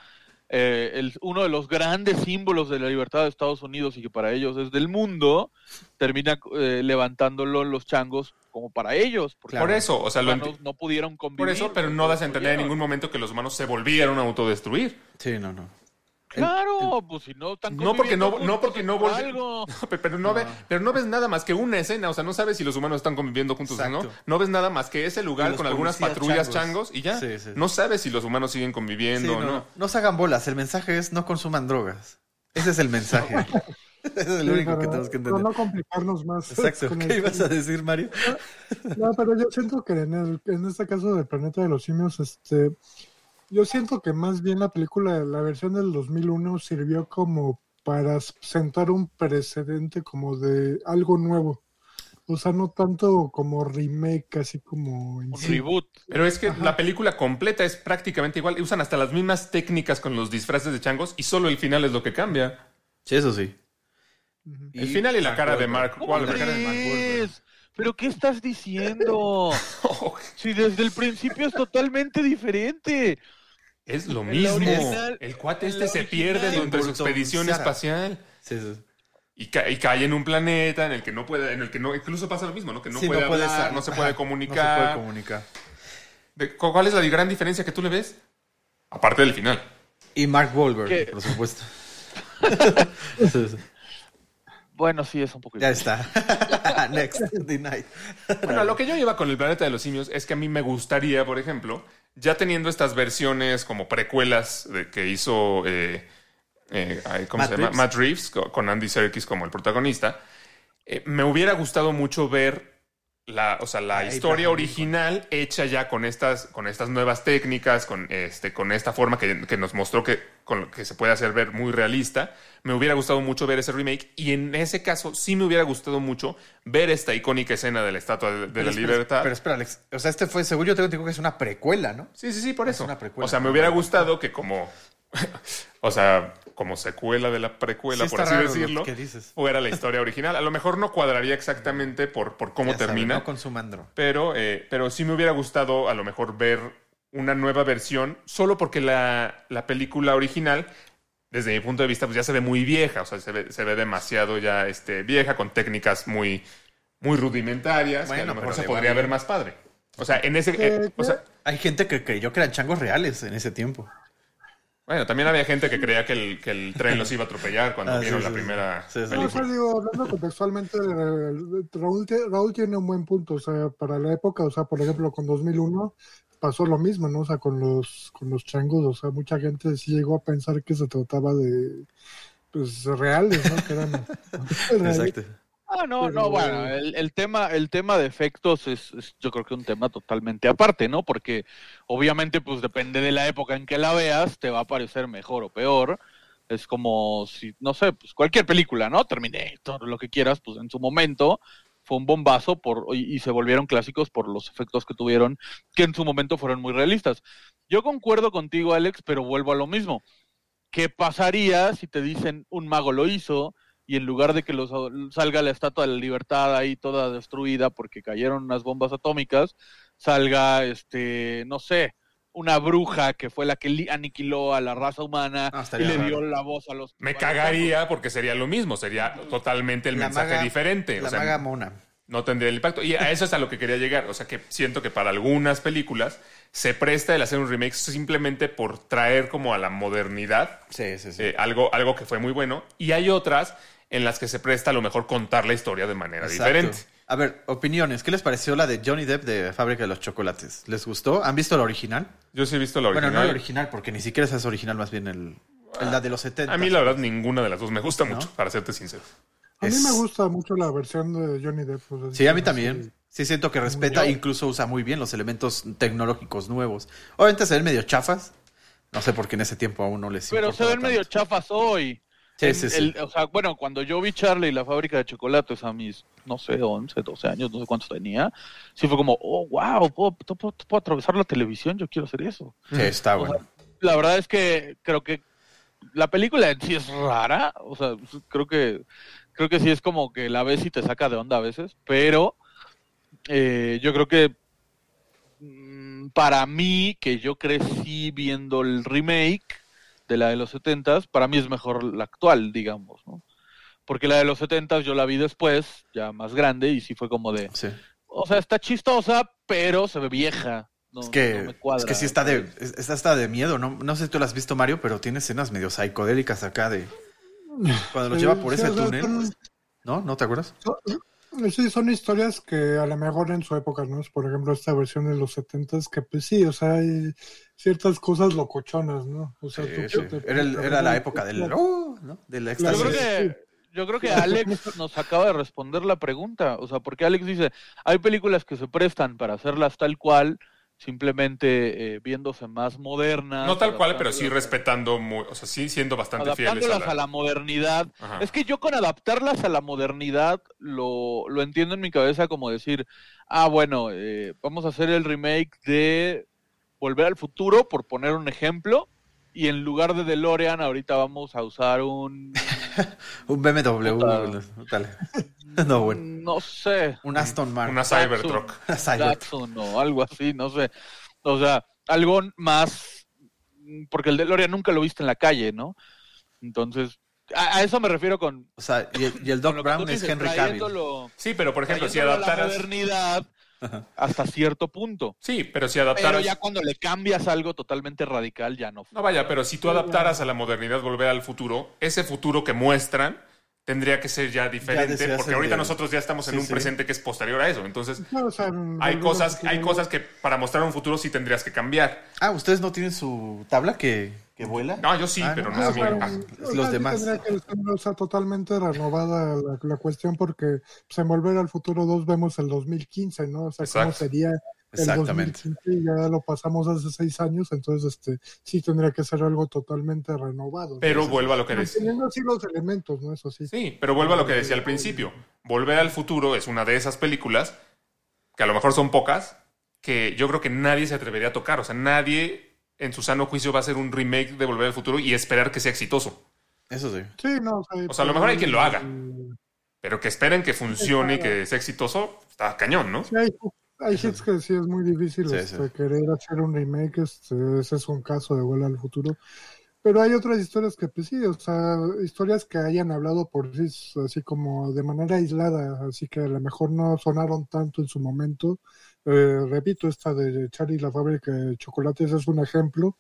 [SPEAKER 6] eh, el- uno de los grandes símbolos de la libertad de Estados Unidos y que para ellos es del mundo, termina eh, levantándolo los changos como para ellos. Porque
[SPEAKER 4] Por eso, o sea,
[SPEAKER 6] los humanos no pudieron convivir.
[SPEAKER 4] por eso, pero no das a entender en ningún momento que los humanos se volvieron a autodestruir.
[SPEAKER 1] Sí, no, no.
[SPEAKER 6] Claro, pues si no están
[SPEAKER 4] No porque no, no porque no
[SPEAKER 6] por algo. [laughs]
[SPEAKER 4] Pero no, ve- pero no ves nada más que una escena, o sea, no sabes si los humanos están conviviendo juntos o no. No ves nada más que ese lugar con algunas patrullas
[SPEAKER 1] changos.
[SPEAKER 4] changos, y ya.
[SPEAKER 1] Sí, sí.
[SPEAKER 4] No sabes si los humanos siguen conviviendo
[SPEAKER 1] no,
[SPEAKER 4] o no.
[SPEAKER 1] no. No se hagan bolas. El mensaje es no consuman drogas. Ese es el mensaje. [laughs] [laughs] Es
[SPEAKER 5] Sí,
[SPEAKER 1] único que tenemos que entender.
[SPEAKER 5] no complicarnos más.
[SPEAKER 1] Exacto.
[SPEAKER 5] con el
[SPEAKER 1] ¿Qué ibas a decir, Mario?
[SPEAKER 5] No, pero yo siento que en, el, en este caso del Planeta de los Simios, este, yo siento que más bien la película, la versión del 2001 sirvió como para sentar un precedente como de algo nuevo. O sea, no tanto como remake, así como... en
[SPEAKER 6] Un
[SPEAKER 5] sí.
[SPEAKER 6] reboot.
[SPEAKER 4] Pero es que la película completa es prácticamente igual. Usan hasta las mismas técnicas con los disfraces de changos y solo el final es lo que cambia.
[SPEAKER 1] Sí, eso sí.
[SPEAKER 4] El final y la cara de Mark
[SPEAKER 6] ¿Cómo
[SPEAKER 4] Wahlberg.
[SPEAKER 6] ¿Pero qué estás diciendo? [laughs] si desde el principio es totalmente diferente.
[SPEAKER 4] Es lo mismo.
[SPEAKER 6] original-
[SPEAKER 4] el cuate este se pierde durante su expedición
[SPEAKER 1] Sara.
[SPEAKER 4] espacial.
[SPEAKER 1] Sí, sí.
[SPEAKER 4] Y, ca- y cae en un planeta en el que no puede, en el que no, incluso pasa lo mismo, ¿no? Que no
[SPEAKER 1] Sí,
[SPEAKER 4] puede hablar,
[SPEAKER 1] ser-
[SPEAKER 4] no se puede
[SPEAKER 1] No
[SPEAKER 4] comunicar.
[SPEAKER 1] se puede comunicar.
[SPEAKER 4] De- ¿Cuál es la gran diferencia que tú le ves? Aparte del final.
[SPEAKER 1] Y Mark Wahlberg,
[SPEAKER 6] ¿Qué?
[SPEAKER 1] por supuesto. [laughs]
[SPEAKER 6] Bueno, sí, es un poco
[SPEAKER 1] Ya está. [laughs] Next. Denied.
[SPEAKER 4] Bueno, lo que yo iba con el planeta de los simios es que a mí me gustaría, por ejemplo, ya teniendo estas versiones como precuelas de, que hizo, eh, eh, ¿cómo
[SPEAKER 1] Matt
[SPEAKER 4] se llama?
[SPEAKER 1] Reeves.
[SPEAKER 4] Matt Reeves, co- con Andy Serkis como el protagonista, eh, me hubiera gustado mucho ver la, o sea, la historia original hecha ya con estas, con estas nuevas técnicas, con, este, con esta forma que, que nos mostró que, con, que se puede hacer ver muy realista. Me hubiera gustado mucho ver ese remake y en ese caso sí me hubiera gustado mucho ver esta icónica escena de la Estatua de, de
[SPEAKER 1] Pero
[SPEAKER 4] la
[SPEAKER 1] espera,
[SPEAKER 4] Libertad.
[SPEAKER 1] Pero espera, Alex. O sea, este fue, según yo tengo que es una precuela, ¿no?
[SPEAKER 4] Sí, sí, sí, por
[SPEAKER 1] Es
[SPEAKER 4] eso.
[SPEAKER 1] una precuela.
[SPEAKER 4] O sea, me hubiera gustado que como, [laughs] o sea, como secuela de la precuela,
[SPEAKER 1] Sí,
[SPEAKER 4] por así decirlo, fuera la historia original. A lo mejor no cuadraría exactamente por, por cómo
[SPEAKER 1] Ya
[SPEAKER 4] termina,
[SPEAKER 1] no consuman droga.
[SPEAKER 4] pero, eh, pero sí me hubiera gustado a lo mejor ver una nueva versión, solo porque la, la película original, desde mi punto de vista, pues ya se ve muy vieja, o sea, se ve, se ve demasiado ya este, vieja, con técnicas muy, muy rudimentarias, que a
[SPEAKER 1] Bueno,
[SPEAKER 4] lo mejor se podría ver más padre. O sea, en ese... eh, o sea,
[SPEAKER 1] Hay gente que creyó que eran changos reales en ese tiempo.
[SPEAKER 4] Bueno, también había gente que creía que el, que el tren los iba a atropellar cuando
[SPEAKER 1] Ah,
[SPEAKER 4] vieron
[SPEAKER 1] sí,
[SPEAKER 4] la
[SPEAKER 1] sí,
[SPEAKER 4] primera
[SPEAKER 1] sí. Sí, sí.
[SPEAKER 5] No, o sea, digo, hablando contextualmente, Raúl, Raúl tiene un buen punto, o sea, para la época, o sea, por ejemplo, con 2001 pasó lo mismo, ¿no? O sea, con los, con los changos, o sea, mucha gente sí llegó a pensar que se trataba de, pues, reales, ¿no? Que eran. [laughs]
[SPEAKER 1] Exacto.
[SPEAKER 6] Ah, no, no, bueno, el, el tema, el tema de efectos es, es yo creo que un tema totalmente aparte, ¿no? Porque obviamente, pues depende de la época en que la veas, te va a parecer mejor o peor. Es como si, no sé, pues cualquier película, ¿no? Terminator, lo que quieras, pues en su momento fue un bombazo por, y, y se volvieron clásicos por los efectos que tuvieron, que en su momento fueron muy realistas. Yo concuerdo contigo, Alex, pero vuelvo a lo mismo. ¿Qué pasaría si te dicen un mago lo hizo y en lugar de que los, salga la estatua de la libertad ahí toda destruida porque cayeron unas bombas atómicas, salga, este, no sé, una bruja que fue la que aniquiló a la raza humana
[SPEAKER 1] Ah,
[SPEAKER 6] y le
[SPEAKER 1] raro.
[SPEAKER 6] dio la voz a los...
[SPEAKER 4] Me cagaría porque sería lo mismo, sería totalmente el
[SPEAKER 1] La
[SPEAKER 4] mensaje
[SPEAKER 1] maga-
[SPEAKER 4] diferente.
[SPEAKER 1] La
[SPEAKER 4] o sea,
[SPEAKER 1] maga mona.
[SPEAKER 4] no tendría el impacto. Y a eso es a lo que quería llegar. O sea, que siento que para algunas películas se presta el hacer un remake simplemente por traer como a la modernidad
[SPEAKER 1] Sí, sí, sí.
[SPEAKER 4] eh, algo, algo que fue muy bueno. Y hay otras en las que se presta a lo mejor contar la historia de manera
[SPEAKER 1] Exacto.
[SPEAKER 4] diferente.
[SPEAKER 1] A ver, opiniones. ¿Qué les pareció la de Johnny Depp de Fábrica de los Chocolates? ¿Les gustó? ¿Han visto la original?
[SPEAKER 4] Yo sí he visto la
[SPEAKER 1] Bueno,
[SPEAKER 4] original.
[SPEAKER 1] no la original, porque ni siquiera esa es original, más bien el, el- la de los 70.
[SPEAKER 4] a mí la verdad ninguna de las dos me gusta mucho, para serte sincero.
[SPEAKER 5] A mí me gusta mucho la versión de Johnny Depp. o sea,
[SPEAKER 1] Sí, a mí también. Sí, siento que respeta,
[SPEAKER 5] Yo-
[SPEAKER 1] incluso usa muy bien los elementos tecnológicos nuevos. Obviamente se ven medio chafas. No sé por qué en ese tiempo aún no les
[SPEAKER 6] Pero se ven medio chafas hoy.
[SPEAKER 1] Sí, sí, sí.
[SPEAKER 6] el- o sea, bueno, cuando yo vi Charlie y la fábrica de chocolates a mis, no sé, 11, 12 años, no sé cuántos tenía, sí fue como, oh, wow, puedo, puedo- puedo atravesar la televisión, yo quiero hacer eso.
[SPEAKER 1] Sí, está
[SPEAKER 6] O sea,
[SPEAKER 1] bueno.
[SPEAKER 6] la verdad es que creo que la película en sí es rara, o sea, creo que creo que sí es como que la ves y te saca de onda a veces, pero eh, yo creo que mm, para mí, que yo crecí viendo el remake de la de los 70s, para mí es mejor la actual, digamos, ¿no? Porque la de los 70s yo la vi después, ya más grande, y sí fue como de,
[SPEAKER 1] Sí.
[SPEAKER 6] o sea, está chistosa, pero se ve vieja. No,
[SPEAKER 1] Es que,
[SPEAKER 6] no me cuadra.
[SPEAKER 1] es que sí está de, es- esta está de miedo, ¿no? No sé si tú la has visto, Mario, pero tiene escenas medio psicodélicas acá de... Cuando los lleva por ese [laughs] túnel, ¿no? ¿No te acuerdas?
[SPEAKER 5] Son- Sí, son historias que a lo mejor en su época, ¿no? Por ejemplo, esta versión de los 70s, que pues sí, o sea, hay ciertas cosas locochonas, ¿no? O sea,
[SPEAKER 1] Sí,
[SPEAKER 5] tú-
[SPEAKER 1] sí.
[SPEAKER 5] te-
[SPEAKER 1] Era, el- era la época del... ¡Oh! ¿no? Del
[SPEAKER 6] Yo
[SPEAKER 1] éxtasis.
[SPEAKER 6] creo que, yo creo que Alex nos acaba de responder la pregunta. O sea, porque Alex dice, hay películas que se prestan para hacerlas tal cual, simplemente eh, viéndose más modernas.
[SPEAKER 4] No tal cual, pero sí respetando, muy, o sea, sí siendo bastante fieles
[SPEAKER 6] Adaptándolas
[SPEAKER 4] a
[SPEAKER 6] a
[SPEAKER 4] la...
[SPEAKER 6] la modernidad.
[SPEAKER 4] Ajá.
[SPEAKER 6] Es que yo con adaptarlas a la modernidad lo, lo entiendo en mi cabeza como decir, ah, bueno, eh, vamos a hacer el remake de Volver al Futuro, por poner un ejemplo, y en lugar de DeLorean ahorita vamos a usar un, [laughs]
[SPEAKER 1] Un BMW. Dale. [laughs] No, bueno.
[SPEAKER 6] no sé,
[SPEAKER 1] Un Aston Martin.
[SPEAKER 4] Una Cybertruck. [laughs]
[SPEAKER 1] Cyber-
[SPEAKER 6] Datsun o algo así, no sé. O sea, algo más, porque el DeLorean nunca lo viste en la calle, ¿no? Entonces, a, a eso me refiero con...
[SPEAKER 1] O sea, y el, y el
[SPEAKER 6] con
[SPEAKER 1] Doc Brown es
[SPEAKER 6] dices,
[SPEAKER 1] Henry Cavill.
[SPEAKER 4] Sí, pero por ejemplo, si
[SPEAKER 6] la
[SPEAKER 4] adaptaras...
[SPEAKER 6] hasta cierto punto.
[SPEAKER 4] Sí, pero si
[SPEAKER 6] Pero
[SPEAKER 4] adaptaras...
[SPEAKER 6] ya cuando le cambias algo totalmente radical, ya no.
[SPEAKER 4] No vaya, pero si tú adaptaras a la modernidad volver al futuro, ese futuro que muestran tendría que ser ya diferente, porque ahorita
[SPEAKER 1] de-
[SPEAKER 4] nosotros ya estamos en
[SPEAKER 1] Sí,
[SPEAKER 4] un
[SPEAKER 1] sí.
[SPEAKER 4] presente que es posterior a eso. Entonces,
[SPEAKER 5] No, o sea,
[SPEAKER 4] hay cosas, hay cosas que para mostrar un futuro sí tendrías que cambiar.
[SPEAKER 1] Ah, ¿ustedes no tienen su tabla que, que vuela?
[SPEAKER 4] No, yo sí,
[SPEAKER 1] Ah,
[SPEAKER 4] pero
[SPEAKER 1] no,
[SPEAKER 4] no es mi-
[SPEAKER 1] bueno.
[SPEAKER 4] ah,
[SPEAKER 5] O
[SPEAKER 1] Es
[SPEAKER 5] sea,
[SPEAKER 1] los
[SPEAKER 5] sí
[SPEAKER 1] demás.
[SPEAKER 5] Tendría que estar totalmente renovada la, la cuestión porque pues, en Volver al Futuro 2 vemos el 2015, ¿no? O sea, cómo
[SPEAKER 4] Exacto.
[SPEAKER 5] sería el
[SPEAKER 1] Exactamente.
[SPEAKER 5] 2015 y ya lo pasamos hace seis años, entonces este sí tendría que ser algo totalmente renovado.
[SPEAKER 4] Pero vuelvo a lo que decía.
[SPEAKER 5] Manteniendo así los elementos, ¿no? Eso sí.
[SPEAKER 4] Sí, pero vuelvo a lo que decía al principio. Volver al futuro es una de esas películas, que a lo mejor son pocas, que yo creo que nadie se atrevería a tocar. O sea, nadie en su sano juicio va a hacer un remake de Volver al futuro y esperar que sea exitoso.
[SPEAKER 1] Eso sí.
[SPEAKER 5] Sí, no, o sea,
[SPEAKER 4] O sea, a lo mejor hay quien lo haga.
[SPEAKER 5] eh,
[SPEAKER 4] Pero que esperen que funcione y que sea exitoso, está cañón, ¿no?
[SPEAKER 5] Sí, hay, hay hits que sí es muy difícil
[SPEAKER 1] Sí,
[SPEAKER 5] este,
[SPEAKER 1] sí.
[SPEAKER 5] querer hacer un remake, este, ese es un caso de Vuela al Futuro. Pero hay otras historias que, pues sí, o sea, historias que hayan hablado por sí, así como de manera aislada, así que a lo mejor no sonaron tanto en su momento. Eh, repito, esta de Charlie la fábrica de chocolates es un ejemplo.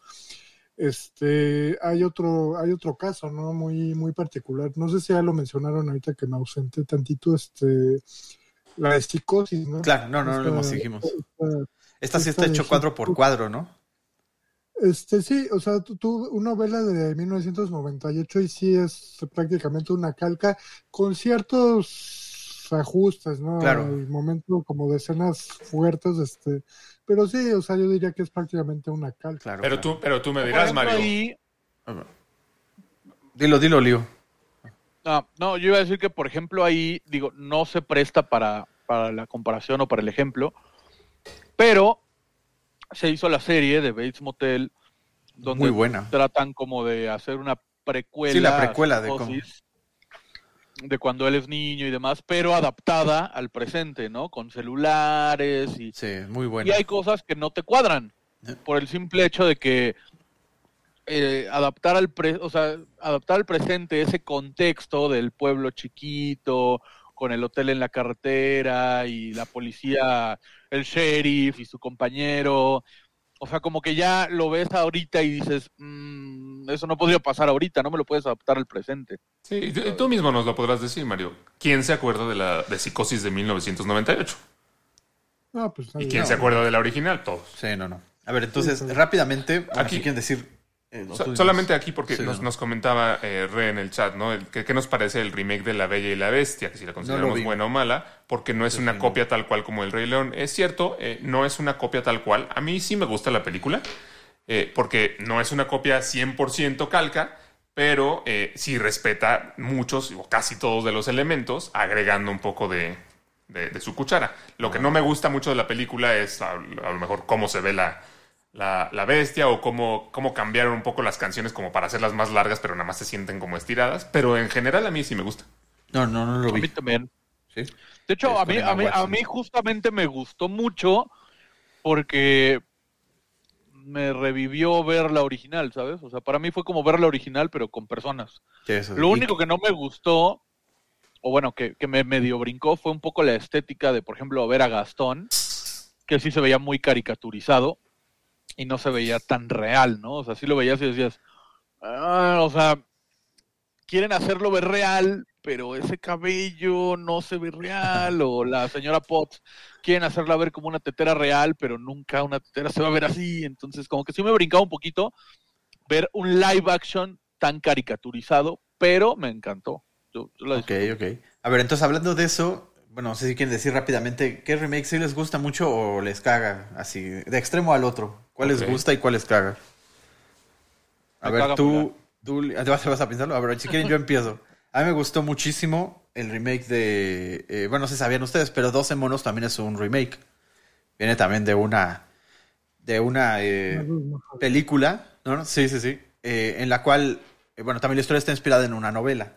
[SPEAKER 5] Este, hay otro, hay otro caso, ¿no? Muy, muy particular. No sé si ya lo mencionaron ahorita que me ausenté tantito, este, la de psicosis, ¿no?
[SPEAKER 1] Claro, no, no, no lo
[SPEAKER 5] Esta-
[SPEAKER 1] dijimos.
[SPEAKER 5] esta-
[SPEAKER 1] Esta sí está hecho cuadro por cuadro, ¿no?
[SPEAKER 5] Este sí, o sea, tú, tú- una novela de 1998 y sí es prácticamente una calca con ciertos ajustes, ¿no?
[SPEAKER 1] Claro.
[SPEAKER 5] El momento como de escenas fuertes, este, pero sí, o sea, yo diría que es prácticamente una calca.
[SPEAKER 1] Claro.
[SPEAKER 4] Pero
[SPEAKER 1] claro.
[SPEAKER 4] tú, pero tú me dirás, Mario.
[SPEAKER 6] ahí-
[SPEAKER 1] Dilo, dilo, Lío.
[SPEAKER 6] No, no, yo iba a decir que, por ejemplo, ahí, digo, no se presta para, para la comparación o para el ejemplo, pero se hizo la serie de Bates Motel, donde
[SPEAKER 1] Muy buena.
[SPEAKER 6] tratan como de hacer una precuela.
[SPEAKER 1] Sí, la precuela de
[SPEAKER 6] Psicosis, de cuando él es niño y demás, pero adaptada al presente, ¿no? Con celulares y,
[SPEAKER 1] Sí, muy
[SPEAKER 6] y
[SPEAKER 1] buena.
[SPEAKER 6] hay cosas que no te cuadran
[SPEAKER 1] Eh.
[SPEAKER 6] por el simple hecho de que eh, adaptar al pre- o sea, adaptar al presente ese contexto del pueblo chiquito con el hotel en la carretera y la policía, el sheriff y su compañero, o sea, como que ya lo ves ahorita y dices, "Mm, eso no podría pasar ahorita, no me lo puedes adaptar al presente.
[SPEAKER 4] Sí, y tú- mismo nos lo podrás decir, Mario. ¿Quién se acuerda de la de Psicosis de 1998?
[SPEAKER 5] Ah, pues,
[SPEAKER 4] ¿Y quién se acuerda de la original? Todos.
[SPEAKER 1] Sí, no, no. A ver, entonces,
[SPEAKER 5] Sí, sí.
[SPEAKER 1] rápidamente, aquí
[SPEAKER 4] Aquí.
[SPEAKER 1] quieren decir.
[SPEAKER 4] So- solamente aquí porque
[SPEAKER 1] Sí,
[SPEAKER 4] nos,
[SPEAKER 1] no.
[SPEAKER 4] nos comentaba eh, Re en el chat, ¿no? El- ¿Qué, qué nos parece el remake de La Bella y la Bestia? Que si la consideramos buena o mala, porque no es una copia tal cual como El Rey León. Es cierto, eh, no es una copia tal cual. A mí sí me gusta la película, eh, porque no es una copia 100% calca, pero sí respeta muchos o casi todos de los elementos, agregando un poco de, de- de su cuchara. Lo que no me gusta mucho de la película es a, a lo mejor cómo se ve la, la, la bestia o cómo, cómo cambiaron un poco las canciones como para hacerlas más largas, pero nada más se sienten como estiradas. Pero en general a mí sí me gusta.
[SPEAKER 1] No, no, no lo
[SPEAKER 6] A mí
[SPEAKER 1] vi.
[SPEAKER 6] también.
[SPEAKER 1] Sí.
[SPEAKER 6] De hecho, a mí, a, mí, a mí justamente me gustó mucho porque me revivió ver la original, ¿sabes? O sea, para mí fue como ver la original, pero con personas. Lo único que no me gustó, o bueno, que, que me medio brincó, fue un poco la estética de, por ejemplo, ver a Gastón, que sí se veía muy caricaturizado y no se veía tan real, ¿no? O sea, sí lo veías y decías, "Ah", o sea, quieren hacerlo ver real, pero ese cabello no se ve real, o la señora Potts quieren hacerla ver como una tetera real, pero nunca una tetera se va a ver así, entonces como que sí me brincaba un poquito ver un live action tan caricaturizado, pero me encantó. Yo, yo la
[SPEAKER 1] Ok, ok. A ver, entonces hablando de eso, bueno, no sé si quieren decir rápidamente qué remake sí les gusta mucho o les caga, así, de extremo al otro. ¿Cuál
[SPEAKER 4] Ok.
[SPEAKER 1] les gusta y cuál les caga? A
[SPEAKER 6] Me
[SPEAKER 1] ver,
[SPEAKER 6] caga
[SPEAKER 1] tú, tú, ¿te vas, te vas a pensarlo? A ver, si quieren yo empiezo. A mí me gustó muchísimo el remake de, eh, bueno, no sé si sabían ustedes, pero 12 monos también es un remake. Viene también de una, de una eh, película, ¿no? Sí, sí, sí. eh, en la cual, eh, bueno, también la historia está inspirada en una novela.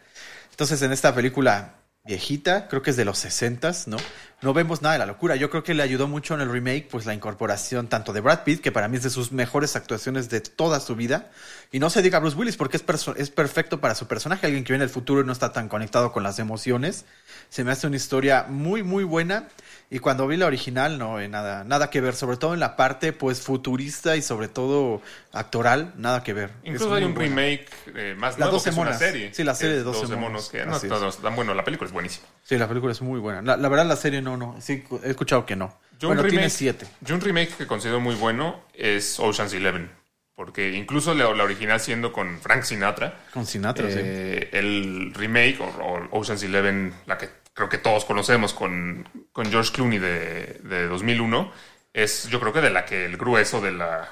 [SPEAKER 1] Entonces, en esta película viejita, creo que es de los 60 ¿no? No vemos nada de la locura. Yo creo que le ayudó mucho en el remake, pues la incorporación tanto de Brad Pitt, que para mí es de sus mejores actuaciones de toda su vida, y no se diga Bruce Willis, porque es, es perfecto para su personaje, alguien que viene del futuro y no está tan conectado con las emociones. Se me hace una historia muy, muy buena. Y cuando vi la original, no, eh, nada, nada que ver, sobre todo en la parte, pues, futurista y sobre todo actoral, nada que ver.
[SPEAKER 4] Incluso
[SPEAKER 1] Es
[SPEAKER 4] hay un
[SPEAKER 1] buena.
[SPEAKER 4] remake eh, más
[SPEAKER 1] Las
[SPEAKER 4] nuevo,
[SPEAKER 1] 12
[SPEAKER 4] que es una
[SPEAKER 1] monas.
[SPEAKER 4] serie.
[SPEAKER 1] Sí, la serie de 12
[SPEAKER 4] monos.
[SPEAKER 1] monos.
[SPEAKER 4] que no, tan bueno, la película es buenísima.
[SPEAKER 1] Sí, la película es muy buena. La, la verdad, la serie no, no. Sí, he escuchado que no.
[SPEAKER 4] Yo
[SPEAKER 1] bueno,
[SPEAKER 4] un
[SPEAKER 1] tiene
[SPEAKER 4] remake-
[SPEAKER 1] siete.
[SPEAKER 4] Yo un remake que considero muy bueno es Ocean's Eleven. Porque incluso la, la original siendo con Frank Sinatra,
[SPEAKER 1] Con Sinatra, sí.
[SPEAKER 4] eh, el remake o, o Ocean's Eleven, la que creo que todos conocemos con, con George Clooney de, de 2001, es yo creo que de la que el grueso de la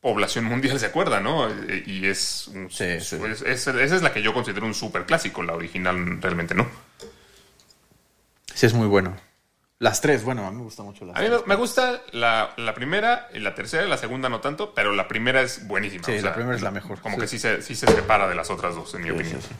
[SPEAKER 4] población mundial se acuerda, ¿no? Y es, un-
[SPEAKER 1] Sí, sí.
[SPEAKER 4] es- es- esa es la que yo considero un super clásico, la original realmente no.
[SPEAKER 1] Sí, es muy bueno. Las tres, bueno, a mí me gusta mucho las
[SPEAKER 4] A mí
[SPEAKER 1] tres.
[SPEAKER 4] me, me gusta la, la primera, y la tercera y la segunda no tanto, pero la primera es buenísima.
[SPEAKER 1] Sí, la primera es la mejor.
[SPEAKER 4] Como
[SPEAKER 1] Sí.
[SPEAKER 4] que sí se, sí se separa de las otras dos, en mi
[SPEAKER 1] Sí,
[SPEAKER 4] opinión.
[SPEAKER 1] sí, sí.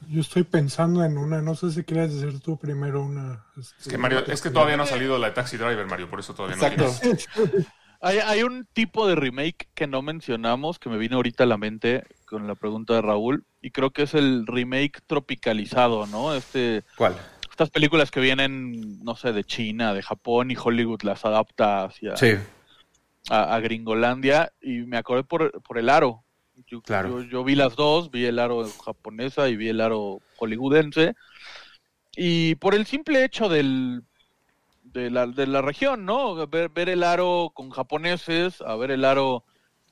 [SPEAKER 5] Yo estoy pensando en una, no sé si quieres decir tú primero una. este,
[SPEAKER 4] Es que Mario, es que todavía no ha salido la de Taxi Driver, Mario, por eso todavía no
[SPEAKER 1] Exacto.
[SPEAKER 4] tienes. [laughs]
[SPEAKER 6] Hay, hay un tipo de remake que no mencionamos, que me vino ahorita a la mente con la pregunta de Raúl, y creo que es el remake tropicalizado, ¿no? Este,
[SPEAKER 1] ¿Cuál?
[SPEAKER 6] estas películas que vienen, no sé, de China, de Japón, y Hollywood las adapta hacia
[SPEAKER 1] Sí,
[SPEAKER 6] a, a Gringolandia, y me acordé por, por el aro. Yo,
[SPEAKER 1] Claro.
[SPEAKER 6] yo, yo vi las dos, vi el aro japonesa y vi el aro hollywoodense, y por el simple hecho del de la, de la región, ¿no? Ver, ver el aro con japoneses, a ver el aro,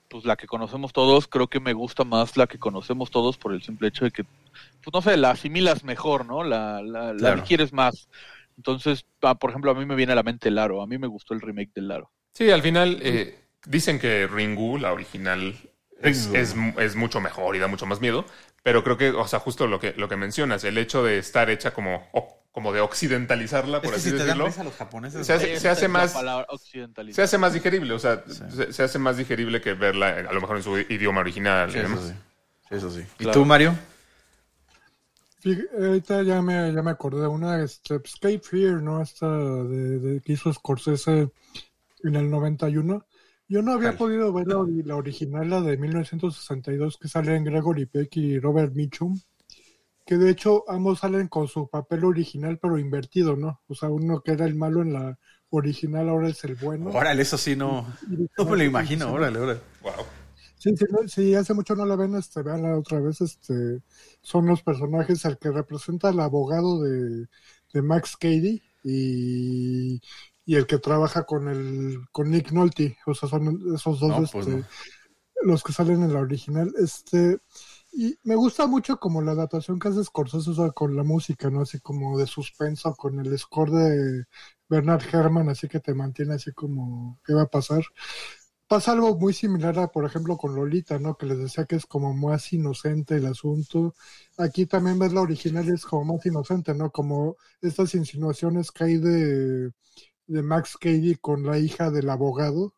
[SPEAKER 6] pues la que conocemos todos, creo que me gusta más la que conocemos todos por el simple hecho de que, pues no sé, la asimilas mejor, ¿no? La, la, la digieres más. Entonces, ah, por ejemplo, a mí me viene a la mente el aro, a mí me gustó el remake del aro.
[SPEAKER 4] Sí, al final eh, dicen que Ringu, la original, es, es mucho mejor y da mucho más miedo, pero creo que, o sea, justo lo que, lo que mencionas, el hecho de estar hecha como, como de occidentalizarla,
[SPEAKER 1] Es
[SPEAKER 4] por
[SPEAKER 1] que
[SPEAKER 4] así
[SPEAKER 1] si te dan
[SPEAKER 4] decirlo,
[SPEAKER 1] risa los japoneses.
[SPEAKER 4] Se hace-
[SPEAKER 6] es
[SPEAKER 4] más- se hace más digerible, o sea, se, se hace más digerible que verla eh, a lo mejor en su idioma original.
[SPEAKER 1] Sí,
[SPEAKER 4] y
[SPEAKER 1] eso
[SPEAKER 4] demás.
[SPEAKER 1] sí. Sí, Eso sí. ¿Y
[SPEAKER 6] Claro.
[SPEAKER 1] tú, Mario?
[SPEAKER 5] Ahorita ya me, ya me acordé de una, este, Escape Fear, ¿no? Esta de, de- que hizo Scorsese en el 91. Yo no había podido ver la, ori- la original, la de 1962, que sale en Gregory Peck y Robert Mitchum, que de hecho ambos salen con su papel original, pero invertido, ¿no? O sea, uno que era el malo en la original ahora es el bueno.
[SPEAKER 1] Órale, eso sí no, no me lo imagino. Órale, órale.
[SPEAKER 4] Wow.
[SPEAKER 5] Sí, sí, no- si hace mucho no la ven, este, veanla otra vez, este, son los personajes al que representa el abogado de, de Max Cady y, y el que trabaja con el, con Nick Nolte, o sea, son esos dos,
[SPEAKER 1] No, pues
[SPEAKER 5] este,
[SPEAKER 1] no.
[SPEAKER 5] los que salen en la original, este, y me gusta mucho como la adaptación que hace Scorsese, o sea, con la música, ¿no? Así como de suspenso, con el score de Bernard Herrmann, así que te mantiene así como, ¿qué va a pasar? pasa algo muy similar a, por ejemplo, con Lolita, ¿no? Que les decía que es como más inocente el asunto. Aquí también ves la original y es como más inocente, ¿no? Como estas insinuaciones que hay de, de Max Cady con la hija del abogado,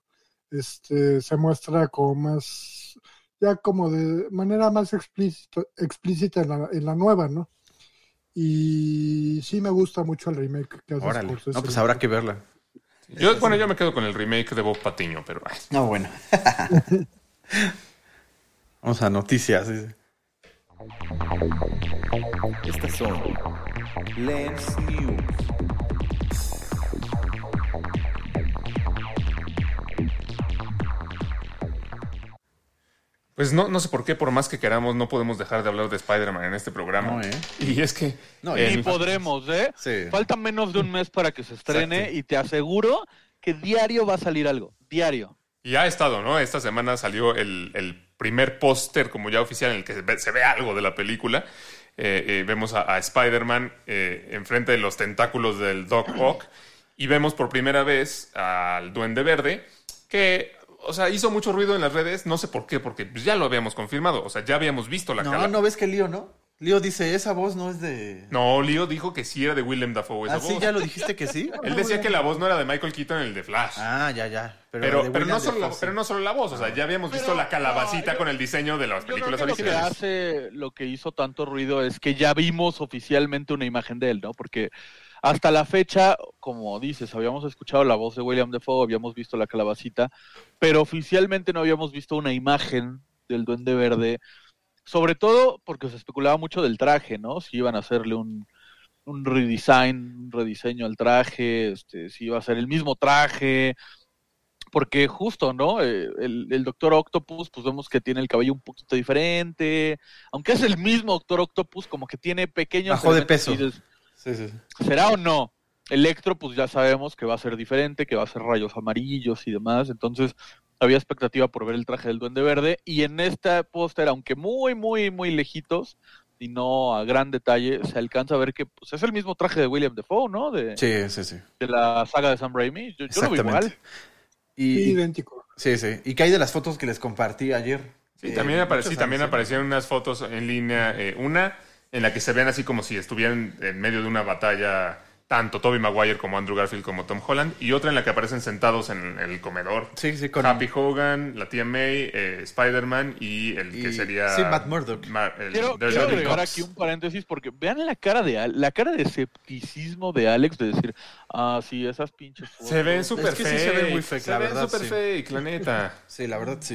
[SPEAKER 5] este, se muestra como más, ya como de manera más explícita, explícita en la, en la nueva, ¿no? Y sí me gusta mucho el remake que hace
[SPEAKER 1] Órale. No, pues habrá que verla.
[SPEAKER 4] Yo, bueno, yo me quedo con el remake de Bob Patiño, pero ay,
[SPEAKER 1] No, bueno. [laughs] Vamos a noticias.
[SPEAKER 7] Estas son Lens News.
[SPEAKER 4] Pues no, no sé por qué, por más que queramos, no podemos dejar de hablar de Spider-Man en este programa.
[SPEAKER 1] No, ¿eh?
[SPEAKER 4] Y es que
[SPEAKER 1] No, y
[SPEAKER 6] Ni podremos, ¿eh?
[SPEAKER 1] Sí.
[SPEAKER 6] Falta menos de un mes para que se estrene
[SPEAKER 1] Exacto.
[SPEAKER 6] y te aseguro que diario va a salir algo. Diario.
[SPEAKER 4] Y ha estado, ¿no? Esta semana salió el, el primer póster como ya oficial en el que se ve, se ve algo de la película. Eh, eh, vemos a, a Spider-Man eh, enfrente de los tentáculos del Doc Ock [clears throat] y vemos por primera vez al Duende Verde que, o sea, hizo mucho ruido en las redes, no sé por qué, porque pues, ya lo habíamos confirmado, o sea, ya habíamos visto la
[SPEAKER 1] No,
[SPEAKER 4] cara.
[SPEAKER 1] no ves que Lío, ¿no? Lío dice, esa voz no es de...
[SPEAKER 4] No, Leo dijo que sí era de Willem Dafoe esa
[SPEAKER 1] Ah, sí,
[SPEAKER 4] voz.
[SPEAKER 1] ya lo dijiste que sí.
[SPEAKER 4] Él decía que la voz no era de Michael Keaton en el de Flash.
[SPEAKER 1] Ah, ya, ya. Pero,
[SPEAKER 4] Pero, no solo la,
[SPEAKER 1] Dafoe, sí.
[SPEAKER 4] pero no solo la voz, o sea, ya habíamos visto la calabacita
[SPEAKER 6] no, yo-
[SPEAKER 4] con el diseño de las
[SPEAKER 6] Yo creo
[SPEAKER 4] películas
[SPEAKER 6] que lo que
[SPEAKER 4] originales.
[SPEAKER 6] hace, lo que hizo tanto ruido es que ya vimos oficialmente una imagen de él, ¿no? Porque hasta la fecha, como dices, habíamos escuchado la voz de William Defoe, habíamos visto la calabacita, pero oficialmente no habíamos visto una imagen del Duende Verde, sobre todo porque se especulaba mucho del traje, ¿no? Si iban a hacerle un, un redesign, un rediseño al traje, este, si iba a ser el mismo traje, porque justo, ¿no? Eh, El, el Doctor Octopus, pues vemos que tiene el cabello un poquito diferente, aunque es el mismo Doctor Octopus, como que tiene pequeños...
[SPEAKER 1] Bajó de peso.
[SPEAKER 6] dices,
[SPEAKER 1] Sí, sí. sí.
[SPEAKER 6] ¿Será o no? Electro, pues ya sabemos que va a ser diferente, que va a ser rayos amarillos y demás, entonces había expectativa por ver el traje del Duende Verde, y en este póster, aunque muy, muy, muy lejitos, y no a gran detalle, se alcanza a ver que pues, es el mismo traje de William Defoe, ¿no? De,
[SPEAKER 1] Sí, sí, sí.
[SPEAKER 6] de la saga de Sam Raimi. Yo, yo lo
[SPEAKER 1] Exactamente.
[SPEAKER 6] igual.
[SPEAKER 1] Y,
[SPEAKER 5] idéntico.
[SPEAKER 1] sí, sí. ¿Y qué hay de las fotos que les compartí ayer?
[SPEAKER 4] Sí,
[SPEAKER 1] Eh,
[SPEAKER 4] también, apare-
[SPEAKER 1] muchas
[SPEAKER 4] sí, también
[SPEAKER 1] alusiones.
[SPEAKER 4] aparecieron unas fotos en línea. eh, una en la que se ven así como si estuvieran en medio de una batalla tanto Toby Maguire como Andrew Garfield como Tom Holland. Y otra en la que aparecen sentados en, el comedor.
[SPEAKER 1] Sí, sí, con...
[SPEAKER 4] Happy Hogan, la tía May, eh, Spider-Man y el que
[SPEAKER 1] Y-
[SPEAKER 4] sería...
[SPEAKER 1] sí, Matt Murdock.
[SPEAKER 4] Ma- el
[SPEAKER 6] Quiero, quiero agregar
[SPEAKER 4] Cox.
[SPEAKER 6] aquí un paréntesis porque vean la cara de la cara de escepticismo de Alex de decir, ah, sí, esas pinches fotos.
[SPEAKER 4] Se ven súper
[SPEAKER 1] Es que sí se ven muy fake,
[SPEAKER 4] Se
[SPEAKER 1] la
[SPEAKER 4] ven
[SPEAKER 1] verdad,
[SPEAKER 4] súper
[SPEAKER 1] sí.
[SPEAKER 4] fake, la neta.
[SPEAKER 1] Sí, la verdad, sí.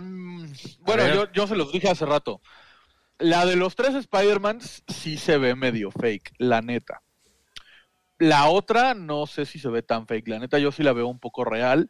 [SPEAKER 6] Mm, bueno, yo, yo se los dije hace rato. La de los tres Spider-Mans sí se ve medio fake, la neta. La otra no sé si se ve tan fake, la neta yo sí la veo un poco real,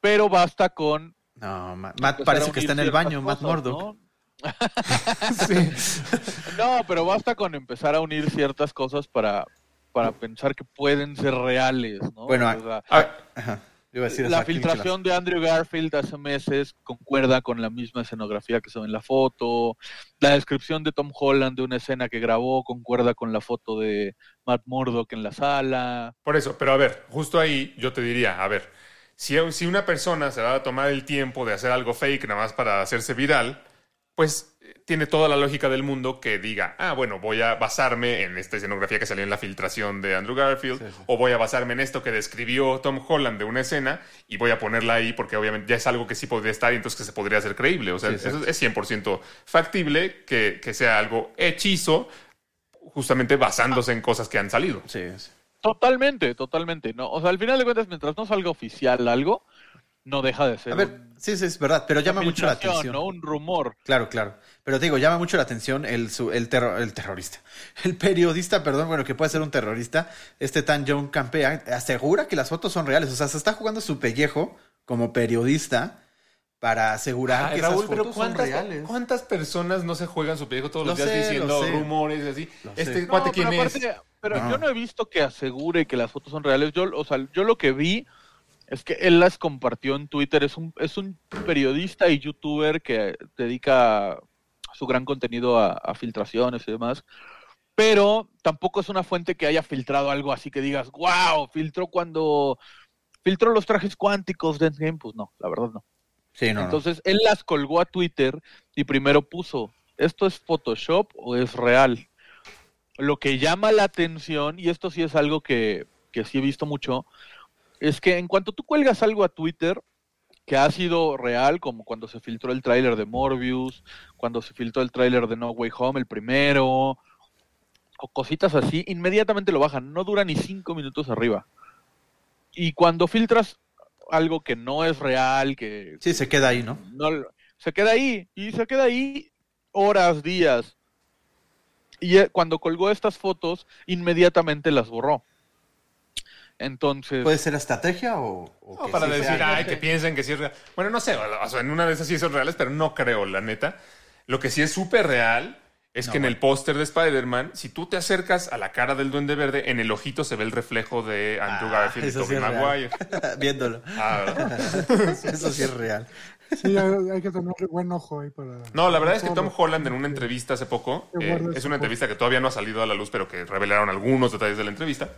[SPEAKER 6] pero basta con...
[SPEAKER 1] No, Ma- Matt
[SPEAKER 6] empezar
[SPEAKER 1] parece
[SPEAKER 6] a
[SPEAKER 1] que está en el baño, Matt Murdock.
[SPEAKER 6] ¿no? [laughs] [laughs] No, pero basta con empezar a unir ciertas cosas para, para pensar que pueden ser reales, ¿no?
[SPEAKER 1] Bueno,
[SPEAKER 6] O sea,
[SPEAKER 4] Ah,
[SPEAKER 1] Ajá. Yo iba a decir
[SPEAKER 6] la filtración de Andrew Garfield hace meses concuerda con la misma escenografía que se ve en la foto. La descripción de Tom Holland de una escena que grabó concuerda con la foto de Matt Murdock en la sala.
[SPEAKER 4] Por eso, pero a ver, justo ahí yo te diría, a ver, si, si una persona se va a tomar el tiempo de hacer algo fake nada más para hacerse viral, pues eh, tiene toda la lógica del mundo que diga, ah, bueno, voy a basarme en esta escenografía que salió en la filtración de Andrew Garfield,
[SPEAKER 1] Sí, sí.
[SPEAKER 4] o voy a basarme en esto que describió Tom Holland de una escena y voy a ponerla ahí porque obviamente ya es algo que sí podría estar y entonces que se podría hacer creíble. O sea,
[SPEAKER 1] Sí,
[SPEAKER 4] eso es 100% factible que, que sea algo hechizo justamente basándose en cosas que han salido.
[SPEAKER 1] Sí, sí.
[SPEAKER 6] Totalmente, totalmente. No, o sea, al final de cuentas, mientras no salga oficial algo, no deja de ser
[SPEAKER 1] A ver,
[SPEAKER 6] un-
[SPEAKER 1] sí, sí, es verdad, pero llama mucho la atención.
[SPEAKER 6] ¿no? Un rumor.
[SPEAKER 1] Claro, claro. Pero te digo, llama mucho la atención el, su- el, terro- el terrorista. [laughs] El periodista, perdón, bueno, que puede ser un terrorista. Este tan John Campea asegura que las fotos son reales. O sea, se está jugando su pellejo como periodista para asegurar
[SPEAKER 4] Ay,
[SPEAKER 1] que
[SPEAKER 4] Raúl,
[SPEAKER 1] esas
[SPEAKER 4] pero
[SPEAKER 1] fotos son
[SPEAKER 4] ¿cuántas,
[SPEAKER 1] reales.
[SPEAKER 4] ¿cuántas personas no se juegan su pellejo todos
[SPEAKER 1] Lo
[SPEAKER 4] los días
[SPEAKER 1] sé,
[SPEAKER 4] diciendo
[SPEAKER 1] lo sé.
[SPEAKER 4] rumores y así?
[SPEAKER 1] Lo
[SPEAKER 4] Este
[SPEAKER 1] sé.
[SPEAKER 4] cuate,
[SPEAKER 6] No,
[SPEAKER 4] ¿quién
[SPEAKER 6] pero
[SPEAKER 4] es?
[SPEAKER 6] aparte, Pero
[SPEAKER 1] No.
[SPEAKER 6] yo no he visto que asegure que las fotos son reales. Yo, o sea, yo lo que vi es que él las compartió en Twitter. Es un, es un periodista y youtuber que dedica su gran contenido a, a filtraciones y demás. Pero tampoco es una fuente que haya filtrado algo así que digas, wow, filtró cuando filtró los trajes cuánticos de Endgame. Pues no, la verdad no.
[SPEAKER 1] Sí, no, no.
[SPEAKER 6] Entonces él las colgó a Twitter y primero puso, ¿esto es Photoshop o es real? Lo que llama la atención, y esto sí es algo que, que sí he visto mucho, es que en cuanto tú cuelgas algo a Twitter que ha sido real, como cuando se filtró el tráiler de Morbius, cuando se filtró el tráiler de No Way Home, el primero, o cositas así, inmediatamente lo bajan, no dura ni cinco minutos arriba. Y cuando filtras algo que no es real, que
[SPEAKER 1] Sí, se queda ahí, ¿no?
[SPEAKER 6] no se queda ahí y se queda ahí horas, días. Y eh, cuando colgó estas fotos, inmediatamente las borró. Entonces,
[SPEAKER 1] ¿Puede ser estrategia o, o
[SPEAKER 4] No,
[SPEAKER 1] que
[SPEAKER 4] para
[SPEAKER 1] sí
[SPEAKER 4] decir,
[SPEAKER 1] sea-
[SPEAKER 4] ay, que piensen que sí es real. Bueno, no sé, o sea, en una de esas sí son reales, pero no creo, la neta. Lo que sí es súper real es
[SPEAKER 1] No,
[SPEAKER 4] que en el
[SPEAKER 1] bueno.
[SPEAKER 4] póster de Spider-Man, si tú te acercas a la cara del Duende Verde, en el ojito se ve el reflejo de Andrew
[SPEAKER 1] Ah,
[SPEAKER 4] Garfield y
[SPEAKER 1] sí
[SPEAKER 4] Tobey
[SPEAKER 1] es
[SPEAKER 4] Maguire. [laughs]
[SPEAKER 1] Viéndolo.
[SPEAKER 4] Ah, ¿verdad? [laughs]
[SPEAKER 1] Eso sí es real.
[SPEAKER 5] Sí, hay, que tener buen ojo ahí para.
[SPEAKER 4] No, la verdad es que Tom Holland en una entrevista hace poco, eh, es una entrevista que todavía no ha salido a la luz, pero que revelaron algunos detalles de la entrevista,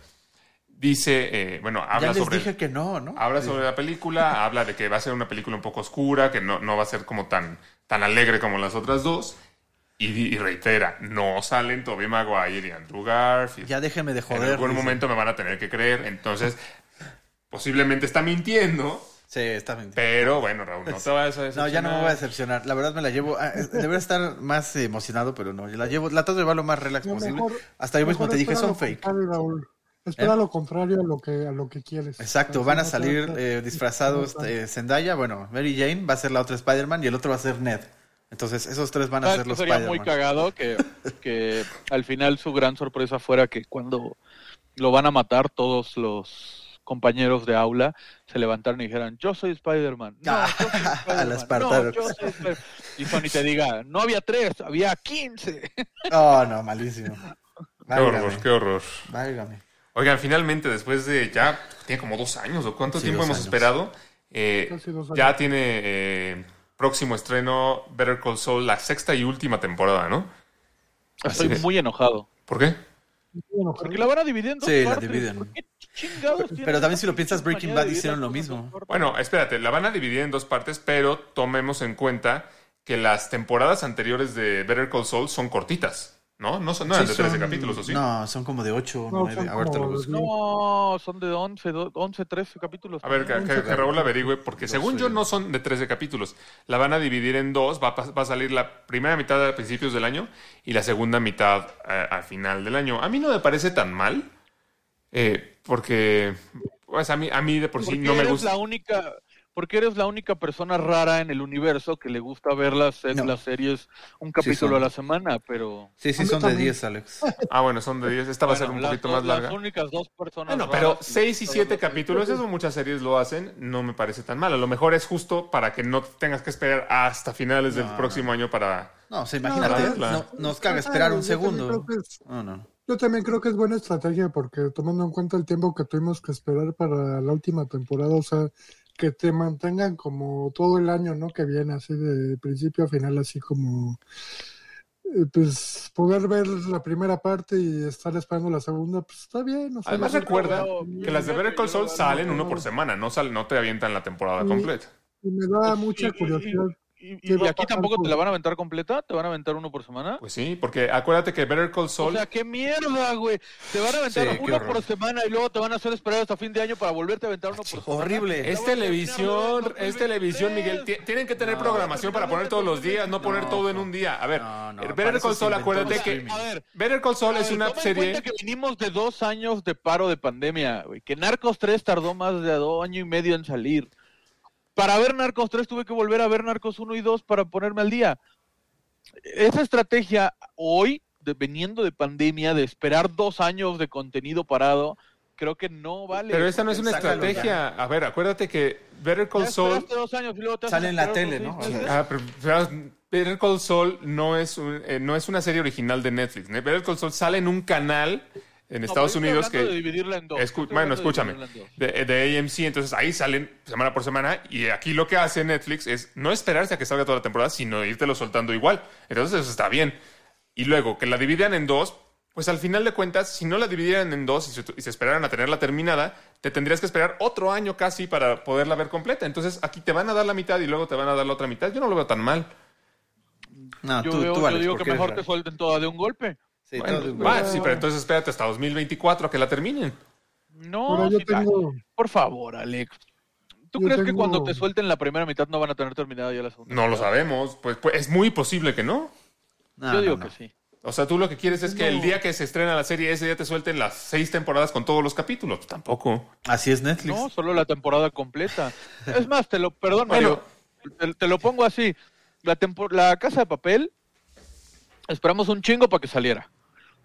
[SPEAKER 4] dice, eh, bueno, habla
[SPEAKER 1] ya les
[SPEAKER 4] sobre...
[SPEAKER 1] dije que no, ¿no?
[SPEAKER 4] Habla sobre la película, habla de que va a ser una película un poco oscura, que no, no va a ser como tan, tan alegre como las otras dos. Y, y reitera, no salen Tobey Maguire y Andrew Garfield.
[SPEAKER 1] Ya déjenme de
[SPEAKER 4] en
[SPEAKER 1] joder.
[SPEAKER 4] algún
[SPEAKER 1] dice.
[SPEAKER 4] momento me van a tener que creer. Entonces, posiblemente está mintiendo.
[SPEAKER 1] Sí, está bien.
[SPEAKER 4] Pero bueno, Raúl, no te vayas a
[SPEAKER 1] No, ya no me voy a
[SPEAKER 4] decepcionar.
[SPEAKER 1] decepcionar. La verdad me la llevo. ah, eh, Debería estar más emocionado, pero no. Yo la llevo. La trato de llevar lo más relax
[SPEAKER 5] No,
[SPEAKER 1] posible.
[SPEAKER 5] mejor-
[SPEAKER 1] Hasta yo mismo te dije, son fake.
[SPEAKER 5] Raúl. Espera
[SPEAKER 1] ¿Eh?
[SPEAKER 5] lo contrario a lo que a lo que quieres.
[SPEAKER 1] Exacto, van a salir eh, disfrazados eh, Zendaya, bueno, Mary Jane va a ser la otra Spider-Man y el otro va a ser Ned. Entonces, esos tres van a
[SPEAKER 6] ¿sabes
[SPEAKER 1] ser los
[SPEAKER 6] sería muy
[SPEAKER 1] Spider-Man.
[SPEAKER 6] cagado que, que al final su gran sorpresa fuera que cuando lo van a matar todos los compañeros de aula se levantaron y dijeran yo soy Spider-Man no,
[SPEAKER 1] Ah,
[SPEAKER 6] yo soy Spider-Man. No, yo soy [laughs] Spider-Man". y Sony te diga no había tres había quince
[SPEAKER 1] Oh, no, malísimo.
[SPEAKER 4] Qué horror, qué horror.
[SPEAKER 1] Válgame.
[SPEAKER 4] Oigan, finalmente, después de ya, tiene como dos años, ¿o cuánto
[SPEAKER 1] Sí,
[SPEAKER 4] tiempo hemos
[SPEAKER 1] años.
[SPEAKER 4] esperado? Eh, ya tiene eh, próximo estreno Better Call Saul, la sexta y última temporada, ¿no?
[SPEAKER 6] estoy
[SPEAKER 4] es.
[SPEAKER 6] muy enojado
[SPEAKER 4] ¿Por qué?
[SPEAKER 6] Porque la van a dividir en dos
[SPEAKER 1] Sí, la dividen.
[SPEAKER 6] ¿Por qué chingados tienen
[SPEAKER 1] Pero también si lo piensas, Breaking Bad hicieron lo mismo.
[SPEAKER 4] Bueno, espérate, la van a dividir en dos partes, pero tomemos en cuenta que las temporadas anteriores de Better Call Saul son cortitas, ¿no? No, son, no eran
[SPEAKER 1] Sí,
[SPEAKER 4] de 13
[SPEAKER 1] son-
[SPEAKER 4] capítulos, ¿o sí?
[SPEAKER 1] No, son como de 8
[SPEAKER 5] No,
[SPEAKER 1] 9.
[SPEAKER 5] son
[SPEAKER 1] A ver, te lo busco.
[SPEAKER 6] No, son de 11, do- 11 13 capítulos.
[SPEAKER 4] A ver, que, que- que Raúl averigüe, porque según yo no son de 13 capítulos. La van a dividir en dos, va a, pas- va a salir la primera mitad a principios del año y la segunda mitad eh, al final del año. A mí no me parece tan mal, eh, porque pues a mí, a mí de por sí
[SPEAKER 6] porque
[SPEAKER 4] no me gusta.
[SPEAKER 6] la única porque eres la única persona rara en el universo que le gusta ver las,
[SPEAKER 1] No.
[SPEAKER 6] las series un capítulo
[SPEAKER 1] son.
[SPEAKER 6] a la semana, pero
[SPEAKER 1] Sí, sí, son de
[SPEAKER 5] también.
[SPEAKER 1] 10, Alex. [laughs]
[SPEAKER 4] Ah, bueno, son de 10. Esta va a ser
[SPEAKER 6] Bueno,
[SPEAKER 4] un
[SPEAKER 6] las
[SPEAKER 4] poquito
[SPEAKER 6] dos-
[SPEAKER 4] más larga.
[SPEAKER 6] Las únicas dos personas
[SPEAKER 4] Bueno, pero
[SPEAKER 6] raras que
[SPEAKER 4] 6 y
[SPEAKER 6] les
[SPEAKER 4] 7
[SPEAKER 6] gustan las
[SPEAKER 4] capítulos, eso muchas series lo hacen, no me parece tan mal. A lo mejor es justo para que no tengas que esperar hasta finales del
[SPEAKER 1] No,
[SPEAKER 4] próximo año para...
[SPEAKER 1] No, o sea,
[SPEAKER 5] No,
[SPEAKER 1] imagínate, no, nos caga esperar un segundo. No, no.
[SPEAKER 5] Yo también creo que es buena estrategia porque tomando en cuenta el tiempo que tuvimos que esperar para la última temporada, o sea, que te mantengan como todo el año, ¿no? Que viene así de principio a final, así como, eh, pues, poder ver la primera parte y estar esperando la segunda, pues está bien. O sea,
[SPEAKER 4] Además recuerda que las de Better Call Saul salen uno por semana, no, sal, no te avientan la temporada completa.
[SPEAKER 5] y me da mucha curiosidad.
[SPEAKER 6] Y, y-
[SPEAKER 5] ¿Qué
[SPEAKER 6] y
[SPEAKER 5] va a
[SPEAKER 6] aquí tampoco te la van a aventar completa, te van a aventar uno por semana.
[SPEAKER 4] Pues sí, porque acuérdate que Better Call
[SPEAKER 6] O
[SPEAKER 4] Saul...
[SPEAKER 6] sea, qué mierda, güey. Te van a aventar
[SPEAKER 1] Sí,
[SPEAKER 6] uno por semana y luego te van a hacer esperar hasta fin de año para volverte a aventar uno por semana.
[SPEAKER 1] horrible.
[SPEAKER 4] Es televisión, es televisión, Miguel. Ti- Tienen que tener programación para poner todos los días, no poner todo en un día. A ver,
[SPEAKER 1] No, no, para
[SPEAKER 4] Better Call Saul, acuérdate que.
[SPEAKER 6] A ver,
[SPEAKER 4] Better Call Saul
[SPEAKER 6] A
[SPEAKER 4] es una serie...
[SPEAKER 6] cuenta que venimos de dos años de paro de pandemia, güey. Que Narcos 3 tardó más de dos años y medio en salir. Para ver Narcos 3 tuve que volver a ver Narcos 1 y 2 para ponerme al día. Esa estrategia hoy, de, veniendo de pandemia, de esperar dos años de contenido parado, creo que no vale.
[SPEAKER 4] Pero esta no es una
[SPEAKER 1] Sácalo
[SPEAKER 4] estrategia. A ver, acuérdate que Better Call Saul...
[SPEAKER 6] dos años y luego te
[SPEAKER 1] Sale en la tele, ¿no?
[SPEAKER 4] Ah, pero, pero Better Call Saul no es, un- eh, no es una serie original de Netflix. Better Call Saul sale en un canal en Estados Unidos que...
[SPEAKER 6] de dividirla en dos.
[SPEAKER 4] Escu-
[SPEAKER 6] Estoy
[SPEAKER 4] bueno,
[SPEAKER 6] de
[SPEAKER 4] escúchame,
[SPEAKER 6] dividirla en dos.
[SPEAKER 4] de, de AMC, entonces ahí salen semana por semana y aquí lo que hace Netflix es no esperarse a que salga toda la temporada, sino irtelo soltando igual. Entonces eso está bien. Y luego que la dividan en dos, pues al final de cuentas, si no la dividieran en dos y se, y se esperaran a tenerla terminada, te tendrías que esperar otro año casi para poderla ver completa. Entonces aquí te van a dar la mitad y luego te van a dar la otra mitad. Yo no lo veo tan mal.
[SPEAKER 1] No,
[SPEAKER 6] Yo,
[SPEAKER 1] tú,
[SPEAKER 6] veo-
[SPEAKER 1] tú,
[SPEAKER 6] yo
[SPEAKER 1] Alex,
[SPEAKER 6] digo que mejor te suelten toda de un golpe.
[SPEAKER 1] Sí,
[SPEAKER 4] Bueno,
[SPEAKER 1] todo
[SPEAKER 4] va, sí, pero entonces espérate hasta 2024 a que la terminen.
[SPEAKER 6] No,
[SPEAKER 5] yo tengo,
[SPEAKER 6] por favor, Alex. ¿Tú
[SPEAKER 5] Yo
[SPEAKER 6] crees que cuando te suelten la primera mitad no van a tener terminada ya la segunda?
[SPEAKER 4] No lo sabemos. Pues, pues es muy posible que no.
[SPEAKER 1] No,
[SPEAKER 6] yo digo
[SPEAKER 1] no.
[SPEAKER 6] que sí.
[SPEAKER 4] O sea, tú lo que quieres es que el día que se estrena la serie, ese día te suelten las seis temporadas con todos los capítulos. Pues tampoco.
[SPEAKER 1] Así es Netflix.
[SPEAKER 6] No, solo la temporada completa. Es más, te lo, perdón,
[SPEAKER 4] Bueno.
[SPEAKER 6] Mario, te, te lo pongo así. La, tempo- la Casa de Papel, esperamos un chingo para que saliera.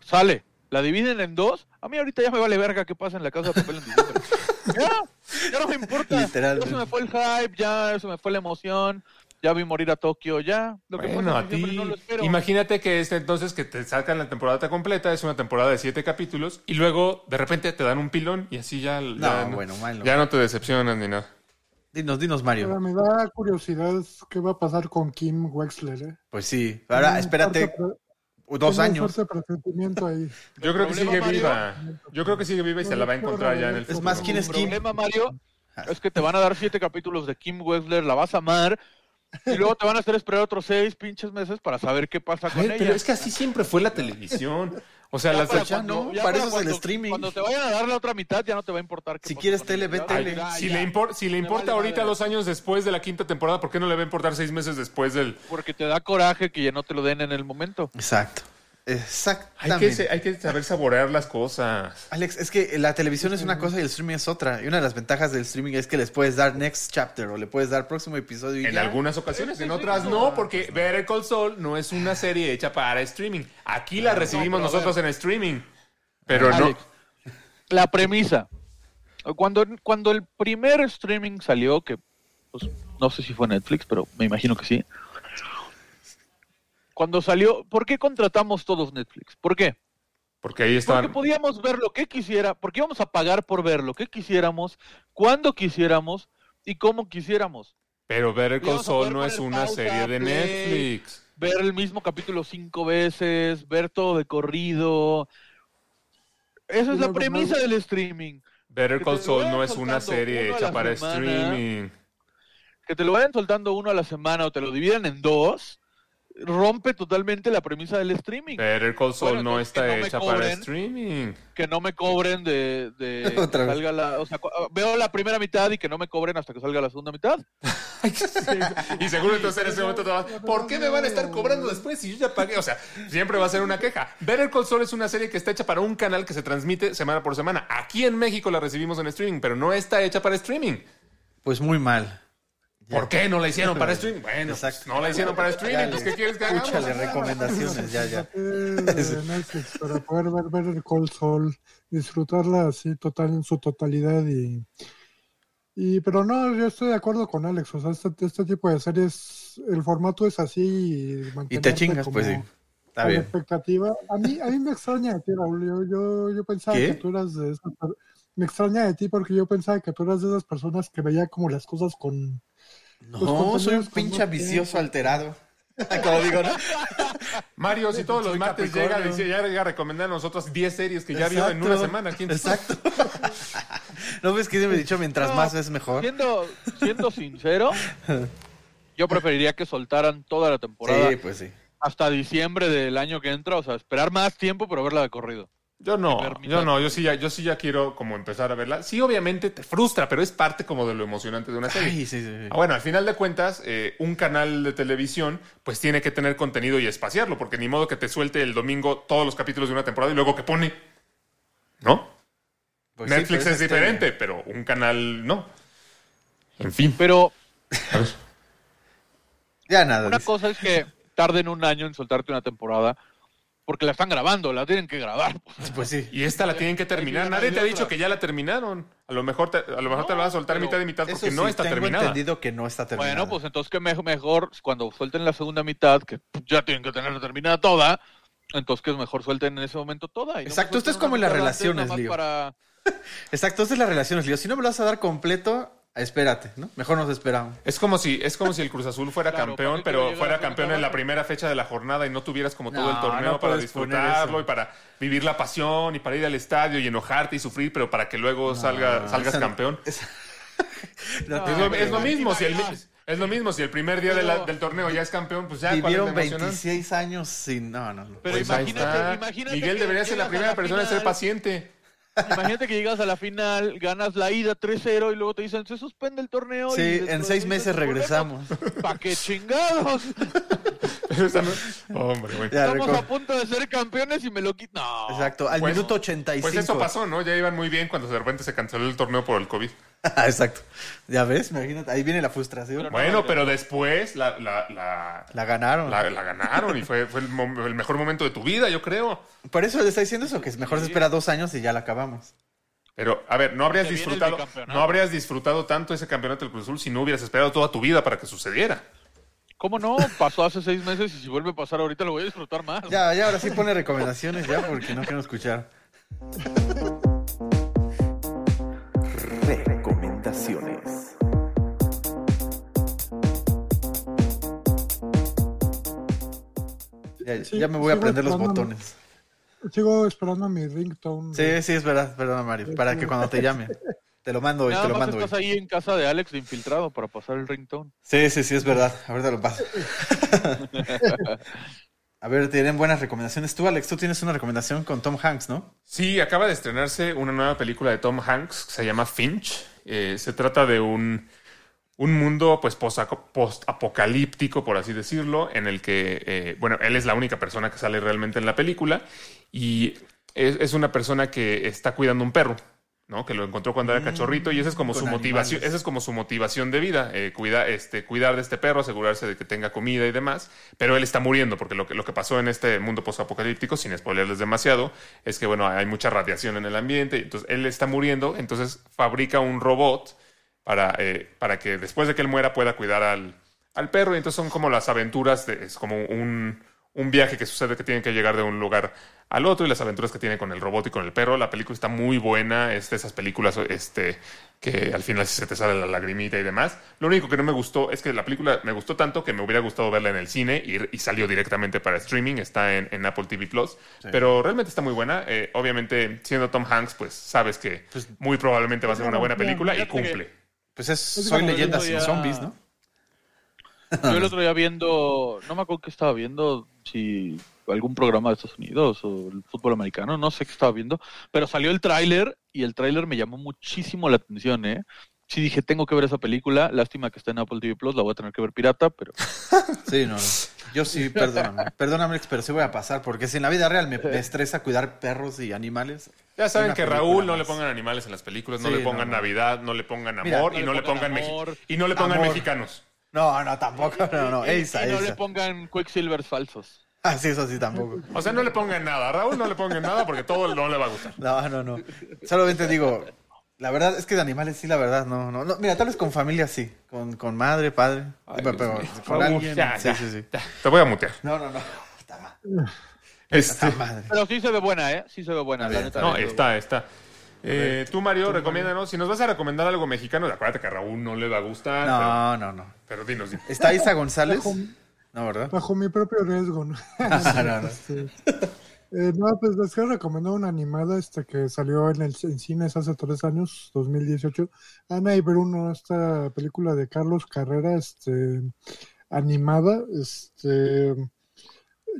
[SPEAKER 6] Sale, la dividen en dos. A mí ahorita ya me vale verga qué pasa en la Casa de Papel en diciembre. [laughs] ya, ya no me importa.
[SPEAKER 1] Literalmente.
[SPEAKER 6] Ya se me fue el hype, ya se me fue la emoción. Ya vi morir a Tokio, ya. Lo que
[SPEAKER 4] Bueno,
[SPEAKER 6] pasa
[SPEAKER 4] a ti.
[SPEAKER 6] no lo espero.
[SPEAKER 4] Imagínate que este entonces que te sacan la temporada completa, es una temporada de siete capítulos, y luego de repente te dan un pilón y así ya. ya
[SPEAKER 1] bueno, malo.
[SPEAKER 4] Ya no te decepcionan ni nada.
[SPEAKER 1] Dinos, dinos,
[SPEAKER 5] Pero
[SPEAKER 1] Mario.
[SPEAKER 5] me da curiosidad qué va a pasar con Kim Wexler. ¿eh?
[SPEAKER 1] Pues sí. Ahora, espérate dos años.
[SPEAKER 5] ahí.
[SPEAKER 4] Yo creo que sigue
[SPEAKER 6] Mario?
[SPEAKER 4] viva. Yo creo que sigue viva y se la va a encontrar ya en el
[SPEAKER 1] Es
[SPEAKER 4] futuro.
[SPEAKER 1] más, ¿quién es
[SPEAKER 6] El
[SPEAKER 1] Kim?
[SPEAKER 6] problema, Mario, es que te van a dar siete capítulos de Kim Wexler, la vas a amar, y luego te van a hacer esperar otros seis pinches meses para saber qué pasa con
[SPEAKER 4] ver,
[SPEAKER 6] ella.
[SPEAKER 4] pero es que así siempre fue la televisión. O sea,
[SPEAKER 6] Ya
[SPEAKER 4] las
[SPEAKER 6] para cuando-
[SPEAKER 1] no,
[SPEAKER 6] ya
[SPEAKER 1] para
[SPEAKER 6] para
[SPEAKER 1] eso es el streaming.
[SPEAKER 6] Cuando te vayan a dar la otra mitad, ya no te va a importar. qué
[SPEAKER 1] Si quieres tele, ve tele.
[SPEAKER 6] ya,
[SPEAKER 4] si
[SPEAKER 6] ya.
[SPEAKER 4] le, impor- si le
[SPEAKER 6] Me
[SPEAKER 4] importa
[SPEAKER 6] vale
[SPEAKER 4] ahorita
[SPEAKER 6] madre.
[SPEAKER 4] dos años después de la quinta temporada, ¿por qué no le va a importar seis meses después del...?
[SPEAKER 6] Porque te da coraje que ya no te lo den en el momento.
[SPEAKER 1] Exacto.
[SPEAKER 4] Hay
[SPEAKER 1] Exactamente.
[SPEAKER 4] que, hay que saber saborear las cosas.
[SPEAKER 1] Alex, es que la televisión es una cosa y el streaming es otra. Y una de las ventajas del streaming es que les puedes dar next chapter o le puedes dar próximo episodio y
[SPEAKER 4] En
[SPEAKER 1] ya.
[SPEAKER 4] algunas ocasiones, en otras no, porque Better Call Saul no es una serie hecha para streaming. Aquí la recibimos nosotros en streaming. Pero no.
[SPEAKER 6] La premisa. Cuando, cuando el primer streaming salió, que pues, no sé si fue Netflix, pero me imagino que sí. Cuando salió, ¿por qué contratamos todos Netflix? ¿Por qué?
[SPEAKER 4] Porque ahí
[SPEAKER 6] Porque
[SPEAKER 4] estaban.
[SPEAKER 6] podíamos ver lo que quisiera, porque íbamos a pagar por ver lo que quisiéramos, cuando quisiéramos y cómo quisiéramos.
[SPEAKER 4] Pero
[SPEAKER 6] a
[SPEAKER 4] Saul
[SPEAKER 6] poder
[SPEAKER 4] no es una
[SPEAKER 6] pausa,
[SPEAKER 4] serie de
[SPEAKER 6] play.
[SPEAKER 4] Netflix.
[SPEAKER 6] Ver el mismo capítulo cinco veces, ver todo de corrido. Esa es la premisa del streaming.
[SPEAKER 4] Better Call Saul no es una serie hecha para
[SPEAKER 6] semana.
[SPEAKER 4] streaming.
[SPEAKER 6] Que te lo vayan soltando uno a la semana o te lo dividan en dos, rompe totalmente la premisa del streaming.
[SPEAKER 4] Better Call Saul
[SPEAKER 6] Bueno,
[SPEAKER 4] no está
[SPEAKER 6] no
[SPEAKER 4] hecha para streaming.
[SPEAKER 6] Que no me cobren de, de [laughs] que salga la... O sea, cu- veo la primera mitad y que no me cobren hasta que salga la segunda mitad. [laughs]
[SPEAKER 4] Y seguro entonces en ese momento te vas, ¿por qué me van a estar cobrando después si yo ya pagué? O sea, siempre va a ser una queja. Better Call Saul es una serie que está hecha para un canal que se transmite semana por semana. Aquí en México la recibimos en streaming, pero no está hecha para streaming.
[SPEAKER 1] Pues muy mal.
[SPEAKER 4] ¿Por qué no la hicieron para streaming? [laughs] Bueno, pues,
[SPEAKER 1] Exacto.
[SPEAKER 4] no la hicieron para streaming. Pues, ¿Qué quieres que hagamos?
[SPEAKER 1] Escúchale recomendaciones, ya, ya.
[SPEAKER 5] de [laughs] Netflix para poder ver, ver el Cold Soul, disfrutarla así total en su totalidad y y pero no, yo estoy de acuerdo con Alex, o sea, este, este tipo de series, el formato es así y,
[SPEAKER 1] Y te chingas,
[SPEAKER 5] como
[SPEAKER 1] pues sí. Está bien.
[SPEAKER 5] expectativa. A mí, a mí me extraña de ti, Raúl, yo, yo, yo pensaba
[SPEAKER 1] ¿Qué?
[SPEAKER 5] que tú eras de esas me extraña de ti porque yo pensaba que tú eras de esas personas que veía como las cosas con
[SPEAKER 1] No,
[SPEAKER 5] contenidos
[SPEAKER 1] soy un pinche
[SPEAKER 5] tiempo.
[SPEAKER 1] alterado. [laughs] Como digo, ¿no? [laughs]
[SPEAKER 4] Mario, si todos los
[SPEAKER 1] Soy
[SPEAKER 4] martes llega, dice, ya llega a recomendar a nosotros 10 series que ya vio en una semana. ¿Quién
[SPEAKER 1] Exacto. [laughs] ¿No ves que siempre he dicho mientras
[SPEAKER 6] No,
[SPEAKER 1] más es mejor?
[SPEAKER 6] Siendo, siendo sincero, yo preferiría que soltaran toda la temporada
[SPEAKER 1] Sí, pues sí.
[SPEAKER 6] hasta diciembre del año que entra, o sea, esperar más tiempo pero verla de corrido.
[SPEAKER 4] Yo no, yo no, yo sí, ya, yo sí ya quiero como empezar a verla. Sí, obviamente te frustra, pero es parte como de lo emocionante de una serie.
[SPEAKER 1] Ay, sí, sí, sí.
[SPEAKER 4] Ah, Bueno, al final de cuentas, eh, un canal de televisión pues tiene que tener contenido y espaciarlo, porque ni modo que te suelte el domingo todos los capítulos de una temporada y luego que pone. ¿No?
[SPEAKER 1] Pues
[SPEAKER 4] Netflix
[SPEAKER 1] pues
[SPEAKER 4] es
[SPEAKER 1] este-
[SPEAKER 4] diferente, pero un canal no. En fin.
[SPEAKER 6] Pero.
[SPEAKER 1] Ya nada.
[SPEAKER 6] una
[SPEAKER 1] dice.
[SPEAKER 6] cosa es que tarden un año en soltarte una temporada porque la están grabando, la tienen que grabar. [laughs]
[SPEAKER 1] Pues sí.
[SPEAKER 4] Y esta la tienen que terminar. Nadie te ha dicho que ya la terminaron. A lo mejor te, a lo mejor te la vas a soltar mitad y mitad porque
[SPEAKER 1] Eso
[SPEAKER 4] no
[SPEAKER 1] sí,
[SPEAKER 4] está
[SPEAKER 1] tengo
[SPEAKER 4] terminada.
[SPEAKER 1] entendido que no está terminada.
[SPEAKER 6] Bueno, pues entonces que me- mejor cuando suelten la segunda mitad, que ya tienen que tener terminada toda, entonces que es mejor suelten en ese momento toda. y
[SPEAKER 1] Exacto,
[SPEAKER 6] me
[SPEAKER 1] esto es como en [laughs] las relaciones, Lío.
[SPEAKER 6] Para...
[SPEAKER 1] Exacto, esta es la relación, Lío. Si no me lo vas a dar completo, espérate, ¿no? Mejor nos esperamos.
[SPEAKER 4] Es como si es como si el Cruz Azul fuera [laughs]
[SPEAKER 6] Claro,
[SPEAKER 4] campeón,
[SPEAKER 6] ¿para qué
[SPEAKER 4] pero fuera campeón en la primera fecha de la jornada y no tuvieras como todo el torneo
[SPEAKER 1] no
[SPEAKER 4] para disfrutarlo y para vivir la pasión y para ir al estadio y enojarte y sufrir, pero para que luego salga, salgas
[SPEAKER 1] esa-
[SPEAKER 4] campeón.
[SPEAKER 1] esa- [laughs]
[SPEAKER 4] Es lo, es lo
[SPEAKER 6] pero-
[SPEAKER 4] mismo si el, es lo mismo si el primer día de la-
[SPEAKER 6] Pero-
[SPEAKER 4] del torneo ya es campeón, pues ya ¿cuál es la
[SPEAKER 1] Vivieron
[SPEAKER 4] emoción?
[SPEAKER 1] 26 años sin... No, no, no.
[SPEAKER 6] Pero
[SPEAKER 4] Pues
[SPEAKER 6] imagínate, imagínate
[SPEAKER 4] Miguel debería ser la primera
[SPEAKER 6] la
[SPEAKER 4] persona en ser paciente.
[SPEAKER 6] Imagínate que llegas a la final, ganas la ida 3-0 y luego te dicen, se suspende el torneo.
[SPEAKER 1] Sí,
[SPEAKER 6] y
[SPEAKER 1] en seis meses regresamos.
[SPEAKER 6] ¿Para qué chingados? [laughs]
[SPEAKER 4] Hombre.
[SPEAKER 1] Ya,
[SPEAKER 6] Estamos a punto de ser campeones y me lo quitan. No.
[SPEAKER 1] Exacto, al
[SPEAKER 4] Pues-
[SPEAKER 1] minuto 85.
[SPEAKER 4] Pues eso pasó, ¿no? Ya iban muy bien cuando de repente se canceló el torneo por el COVID. [laughs]
[SPEAKER 1] Exacto. Ya ves, imagínate, ahí viene la frustración.
[SPEAKER 6] Pero-
[SPEAKER 4] Bueno,
[SPEAKER 6] no,
[SPEAKER 4] pero después la, la, la,
[SPEAKER 1] La ganaron.
[SPEAKER 4] la- la ganaron y fue, fue el, mejor momento de tu vida, yo creo.
[SPEAKER 1] Por eso le está diciendo eso, que es mejor se
[SPEAKER 6] Sí.
[SPEAKER 1] espera dos años y ya la acabamos.
[SPEAKER 4] Pero, a ver, no habrías
[SPEAKER 6] Se
[SPEAKER 4] disfrutado, no habrías disfrutado tanto ese campeonato del Cruz Azul si no hubieras esperado toda tu vida para que sucediera.
[SPEAKER 6] ¿Cómo no? Pasó hace seis meses y si vuelve a pasar ahorita lo voy a disfrutar más.
[SPEAKER 1] Ya, ya, ahora sí pone recomendaciones ya, porque no quiero escuchar. [laughs] Ya,
[SPEAKER 5] Sí,
[SPEAKER 1] ya me voy a aprender los botones.
[SPEAKER 5] Sigo esperando mi ringtone.
[SPEAKER 1] Sí, sí, es verdad, perdona Mario, para que cuando te llame. Te lo mando hoy,
[SPEAKER 6] Nada
[SPEAKER 1] te lo
[SPEAKER 6] más
[SPEAKER 1] mando hoy.
[SPEAKER 6] estás ahí en casa de Alex de infiltrado para pasar el ringtone.
[SPEAKER 1] Sí, sí, sí, es verdad. Ahorita lo paso. [laughs] A ver, tienen buenas recomendaciones. Tú, Alex, tú tienes una recomendación con Tom Hanks, ¿no?
[SPEAKER 4] Sí, acaba de estrenarse una nueva película de Tom Hanks que se llama Finch. Eh, se trata de un, un mundo pues post-apocalíptico, por así decirlo, en el que, eh, bueno, él es la única persona que sale realmente en la película y es, es una persona que está cuidando un perro. ¿no? Que lo encontró cuando era cachorrito y esa es como su motivación, esa es como su motivación de vida, eh, cuida- este, cuidar de este perro, asegurarse de que tenga comida y demás, pero él está muriendo porque lo que, lo que pasó en este mundo postapocalíptico, sin spoilerles demasiado, es que bueno, hay mucha radiación en el ambiente, y entonces él está muriendo, entonces fabrica un robot para, eh, para que después de que él muera pueda cuidar al, al perro y entonces son como las aventuras, de- es como un, un viaje que sucede que tienen que llegar de un lugar al otro y las aventuras que tiene con el robot y con el perro. La película está muy buena, es de esas películas este, que al final se te sale la lagrimita y demás. Lo único que no me gustó es que la película me gustó tanto que me hubiera gustado verla en el cine y, y salió directamente para streaming, está en, en Apple TV Plus, pero realmente está muy buena. Eh, obviamente, siendo Tom Hanks, pues sabes que muy probablemente va a ser una buena película y cumple.
[SPEAKER 1] Pues es Soy leyenda sin zombies, ¿no?
[SPEAKER 6] Yo el otro día viendo, no me acuerdo qué estaba viendo, si algún programa de Estados Unidos o el fútbol americano, no sé qué estaba viendo, pero salió el tráiler y el tráiler me llamó muchísimo la atención, ¿eh? Sí dije, tengo que ver esa película, lástima que está en Apple TV Plus, la voy a tener que ver pirata, pero [laughs]
[SPEAKER 1] Sí, no, no. Yo sí, perdóname. Perdóname, Alex, pero sí voy a pasar, porque si en la vida real me, me [laughs] estresa cuidar perros y animales.
[SPEAKER 4] Ya saben que Raúl no le pongan animales en las películas, no
[SPEAKER 1] Sí,
[SPEAKER 4] le pongan
[SPEAKER 1] no, no.
[SPEAKER 4] Navidad, no le pongan amor
[SPEAKER 1] Mira,
[SPEAKER 4] y
[SPEAKER 6] no
[SPEAKER 4] no
[SPEAKER 6] le
[SPEAKER 4] pongan,
[SPEAKER 6] amor,
[SPEAKER 4] y no le pongan
[SPEAKER 1] amor.
[SPEAKER 4] mexicanos.
[SPEAKER 1] No, no, tampoco. No, no. Esa,
[SPEAKER 6] y no
[SPEAKER 1] esa.
[SPEAKER 6] le pongan Quicksilvers falsos.
[SPEAKER 1] Ah, sí, eso sí, tampoco.
[SPEAKER 4] O sea, no le pongan nada. A Raúl no le pongan nada porque todo no le va a gustar.
[SPEAKER 1] No, no, no. Solamente digo, la verdad es que de animales sí, la verdad, no, no. no. Mira, tal vez con familia sí. Con, con madre, padre. pero, pero con alguien.
[SPEAKER 4] ya,
[SPEAKER 1] sí,
[SPEAKER 4] ya,
[SPEAKER 1] sí, sí.
[SPEAKER 4] ya. Te voy a mutear.
[SPEAKER 1] No, no, no. Está mal.
[SPEAKER 4] Este,
[SPEAKER 1] Está madre.
[SPEAKER 6] Pero sí se ve buena, ¿eh? Sí se ve buena, la neta.
[SPEAKER 4] no, está, está. Eh, tú, Mario, recomiéndanos. Si nos vas a recomendar algo mexicano, acuérdate que a Raúl no le va a gustar.
[SPEAKER 1] No, no, no.
[SPEAKER 4] Pero, dinos, dinos.
[SPEAKER 1] ¿Está Isa González? No, ¿verdad?
[SPEAKER 5] Bajo mi propio riesgo, ¿no? [laughs]
[SPEAKER 1] no, no.
[SPEAKER 5] Eh, no, pues les quiero recomendar una animada este que salió en, el, en cines hace tres años, 2018. Ana y Bruno, esta película de Carlos Carrera, este, animada, este,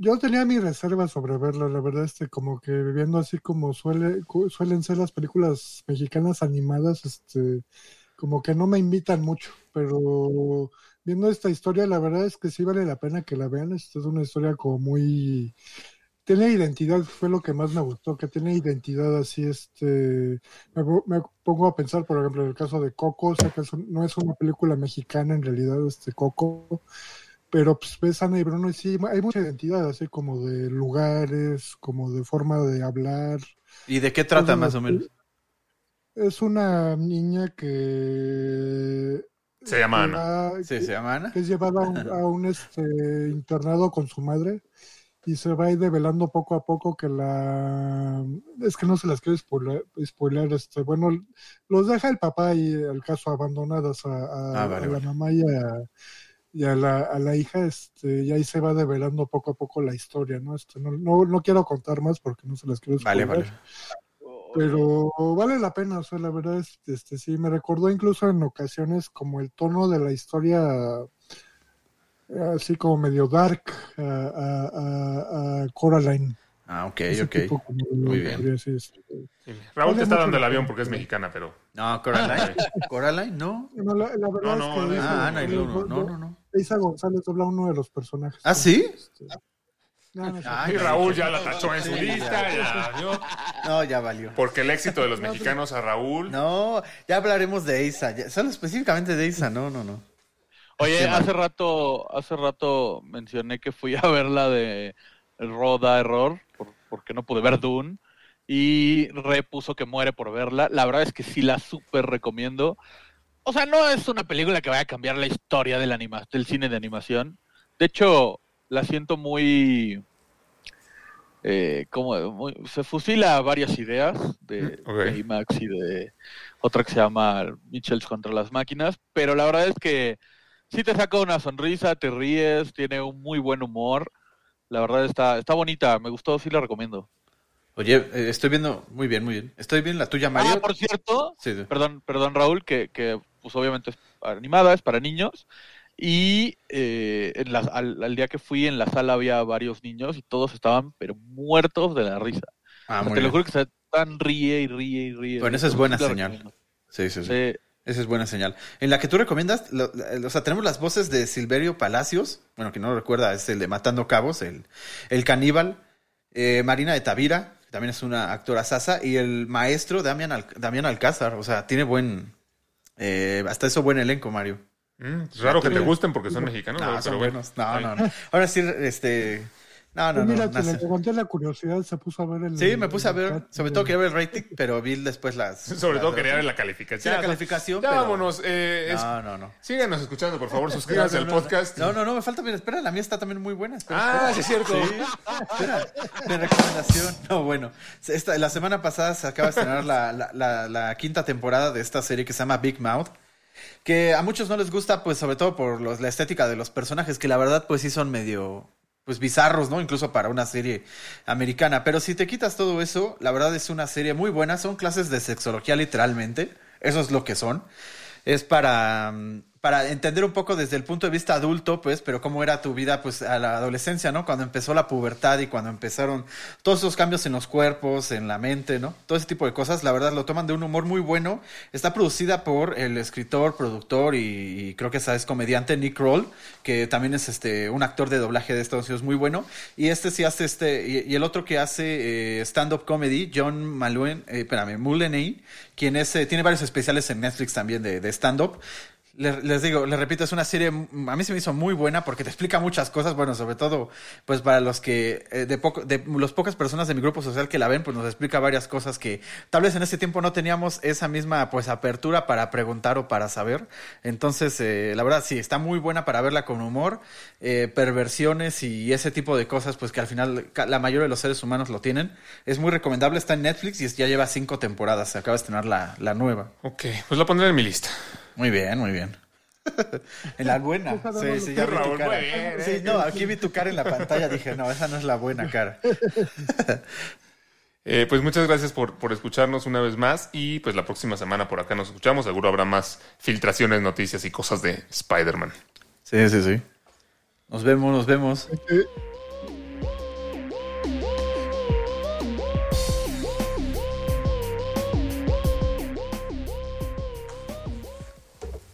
[SPEAKER 5] yo tenía mi reserva sobre verla, la verdad, este, como que viendo así como suele, suelen ser las películas mexicanas animadas, este, como que no me invitan mucho, pero viendo esta historia, la verdad es que sí vale la pena que la vean. Esta es una historia como muy... Tiene identidad, fue lo que más me gustó, que tiene identidad así, este... Me, po- me pongo a pensar, por ejemplo, en el caso de Coco, o sea, que es un- no es una película mexicana en realidad, este Coco, pero pues ves Ana y Bruno y sí, hay mucha identidad, así como de lugares, como de forma de hablar.
[SPEAKER 1] ¿Y de qué trata más o menos?
[SPEAKER 5] Es una niña que...
[SPEAKER 4] Se llama Ana.
[SPEAKER 1] Sí, se llama Ana.
[SPEAKER 5] que es llevada a un, a un, este, internado con su madre y se va a ir develando poco a poco que la es que no se las quiero spoiler, spoiler, este bueno los deja el papá y el caso abandonadas a, a-
[SPEAKER 1] Ah, vale,
[SPEAKER 5] a la
[SPEAKER 1] vale.
[SPEAKER 5] mamá y a, y a la, a la hija este y ahí se va develando poco a poco la historia no este no, no, no quiero contar más porque no se las quiero
[SPEAKER 1] Vale,
[SPEAKER 5] spoiler
[SPEAKER 1] vale.
[SPEAKER 5] pero vale la pena, o sea, la verdad es, este, sí, me recordó incluso en ocasiones como el tono de la historia, así como medio dark, a, a- a- a Coraline.
[SPEAKER 1] Ah, ok,
[SPEAKER 5] Ese
[SPEAKER 1] ok.
[SPEAKER 5] como
[SPEAKER 1] Muy bien.
[SPEAKER 4] Raúl te está dando el avión porque es mexicana, pero.
[SPEAKER 1] No, Coraline. Coraline, no.
[SPEAKER 5] No, la, la verdad
[SPEAKER 4] No, no,
[SPEAKER 5] es que
[SPEAKER 4] Ana-
[SPEAKER 1] Ah, Ana y Lulu. No, no, no.
[SPEAKER 5] Isa González dobla uno de los personajes.
[SPEAKER 1] ¿Ah, sí?
[SPEAKER 5] Este, no, no.
[SPEAKER 1] Ay,
[SPEAKER 4] Y Raúl ya la tachó en su lista, ya, ¿no?
[SPEAKER 1] No, ya valió.
[SPEAKER 4] Porque el éxito de los mexicanos a Raúl.
[SPEAKER 1] No, ya hablaremos de Isa. ya- solo específicamente de Isa. No, no, no.
[SPEAKER 6] Oye, hace rato, hace rato mencioné que fui a ver la de Roda Error, por- porque no pude ver Dune, y repuso que muere por verla. La verdad es que sí la súper recomiendo. O sea, no es una película que vaya a cambiar la historia del, anima del cine de animación. De hecho, la siento muy... Eh, como muy- se fusila varias ideas de
[SPEAKER 4] Mm, ok.
[SPEAKER 6] Baymax y de otra que se llama Mitchells contra las máquinas, pero la verdad es que sí te saca una sonrisa, te ríes, tiene un muy buen humor. La verdad está, está bonita, me gustó, sí la recomiendo.
[SPEAKER 1] Oye, eh, estoy viendo. Muy bien, muy bien. Estoy viendo la tuya, Mario.
[SPEAKER 6] Ah, por cierto,
[SPEAKER 1] Sí, sí.
[SPEAKER 6] perdón, perdón Raúl, que, que pues obviamente es animada, es para niños. Y eh, en la- al, al día que fui en la sala había varios niños y todos estaban pero muertos de la risa.
[SPEAKER 1] Ah,
[SPEAKER 6] O sea,
[SPEAKER 1] muy
[SPEAKER 6] te lo
[SPEAKER 1] bien.
[SPEAKER 6] juro que se tan ríe y ríe y ríe.
[SPEAKER 1] Bueno, esa es buena señal. Sí, sí, sí.
[SPEAKER 6] Sí.
[SPEAKER 1] Esa es buena señal. En la que tú recomiendas, lo- o sea, tenemos las voces de Silverio Palacios, bueno, que no lo recuerda, es el de Matando Cabos, el, el caníbal, eh, Marina de Tavira, que también es una actora sasa, y el maestro Damián, Al- Damián Alcázar, o sea, tiene buen, eh, hasta eso buen elenco, Mario.
[SPEAKER 4] Mm, es raro que te gusten porque son mexicanos,
[SPEAKER 1] No, son
[SPEAKER 4] pero bueno.
[SPEAKER 1] buenos. No, no, no. Ahora sí, este, no, no,
[SPEAKER 5] Pues mira,
[SPEAKER 1] no. nace.
[SPEAKER 5] levanté la curiosidad, se puso a ver el.
[SPEAKER 1] Sí, me puse a ver,
[SPEAKER 5] chat
[SPEAKER 1] sobre todo quería ver el rating, pero vi después las... [laughs]
[SPEAKER 4] Sobre todo quería ver la
[SPEAKER 1] Sí,
[SPEAKER 4] calificación.
[SPEAKER 1] la calificación,
[SPEAKER 4] Ya
[SPEAKER 1] pero-
[SPEAKER 4] vámonos. eh, es-
[SPEAKER 1] No, no, no.
[SPEAKER 4] Síganos escuchando, por favor, [laughs] suscríbanse al podcast.
[SPEAKER 1] No, no, no, me falta, mira, espera, la mía está también muy buena. Espera,
[SPEAKER 4] Ah,
[SPEAKER 1] espera.
[SPEAKER 4] sí es cierto.
[SPEAKER 1] Sí, espera, de recomendación. No, bueno, esta, la semana pasada se acaba de estrenar la, la, la, la quinta temporada de esta serie que se llama Big Mouth. Que a muchos no les gusta, pues sobre todo por los- la estética de los personajes, que la verdad, pues sí son medio, pues bizarros, ¿no? Incluso para una serie americana. Pero si te quitas todo eso, la verdad es una serie muy buena. Son clases de sexología literalmente. Eso es lo que son. Es para, mm, para entender un poco desde el punto de vista adulto, pues, pero cómo era tu vida, pues, a la adolescencia, ¿no? Cuando empezó la pubertad y cuando empezaron todos esos cambios en los cuerpos, en la mente, ¿no? Todo ese tipo de cosas, la verdad, lo toman de un humor muy bueno. Está producida por el escritor, productor y, creo que es comediante Nick Kroll, que también es este un actor de doblaje de Estados Unidos muy bueno. Y este sí hace este, y, el otro que hace eh, stand-up comedy, John Maluen, eh, espérame, Mulaney, quien es, eh, tiene varios especiales en Netflix también de stand-up. Le- Les, digo, les repito, es una serie, mm, a mí se me hizo muy buena porque te explica muchas cosas, bueno, sobre todo, pues para los que, eh, de poco, de las pocas personas de mi grupo social que la ven, pues nos explica varias cosas que tal vez en ese tiempo no teníamos esa misma, pues, apertura para preguntar o para saber. Entonces, eh, la verdad, sí, está muy buena para verla con humor, eh, perversiones y ese tipo de cosas, pues que al final la mayoría de los seres humanos lo tienen. Es muy recomendable, está en Netflix y ya lleva cinco temporadas, se acaba de estrenar la, la nueva.
[SPEAKER 4] Ok, pues lo pondré en mi lista.
[SPEAKER 1] Muy bien, muy bien. [laughs] en la buena. Sí, sí, ya vi tu cara.
[SPEAKER 4] bien,
[SPEAKER 1] Sí,
[SPEAKER 4] eh.
[SPEAKER 1] no, aquí vi tu cara en la pantalla, dije, no, esa no es la buena cara. [laughs]
[SPEAKER 4] Eh, pues muchas gracias por, por escucharnos una vez más y pues la próxima semana por acá nos escuchamos. Seguro habrá más filtraciones, noticias y cosas de Spider-Man.
[SPEAKER 1] Sí, sí, sí. Nos vemos, nos vemos.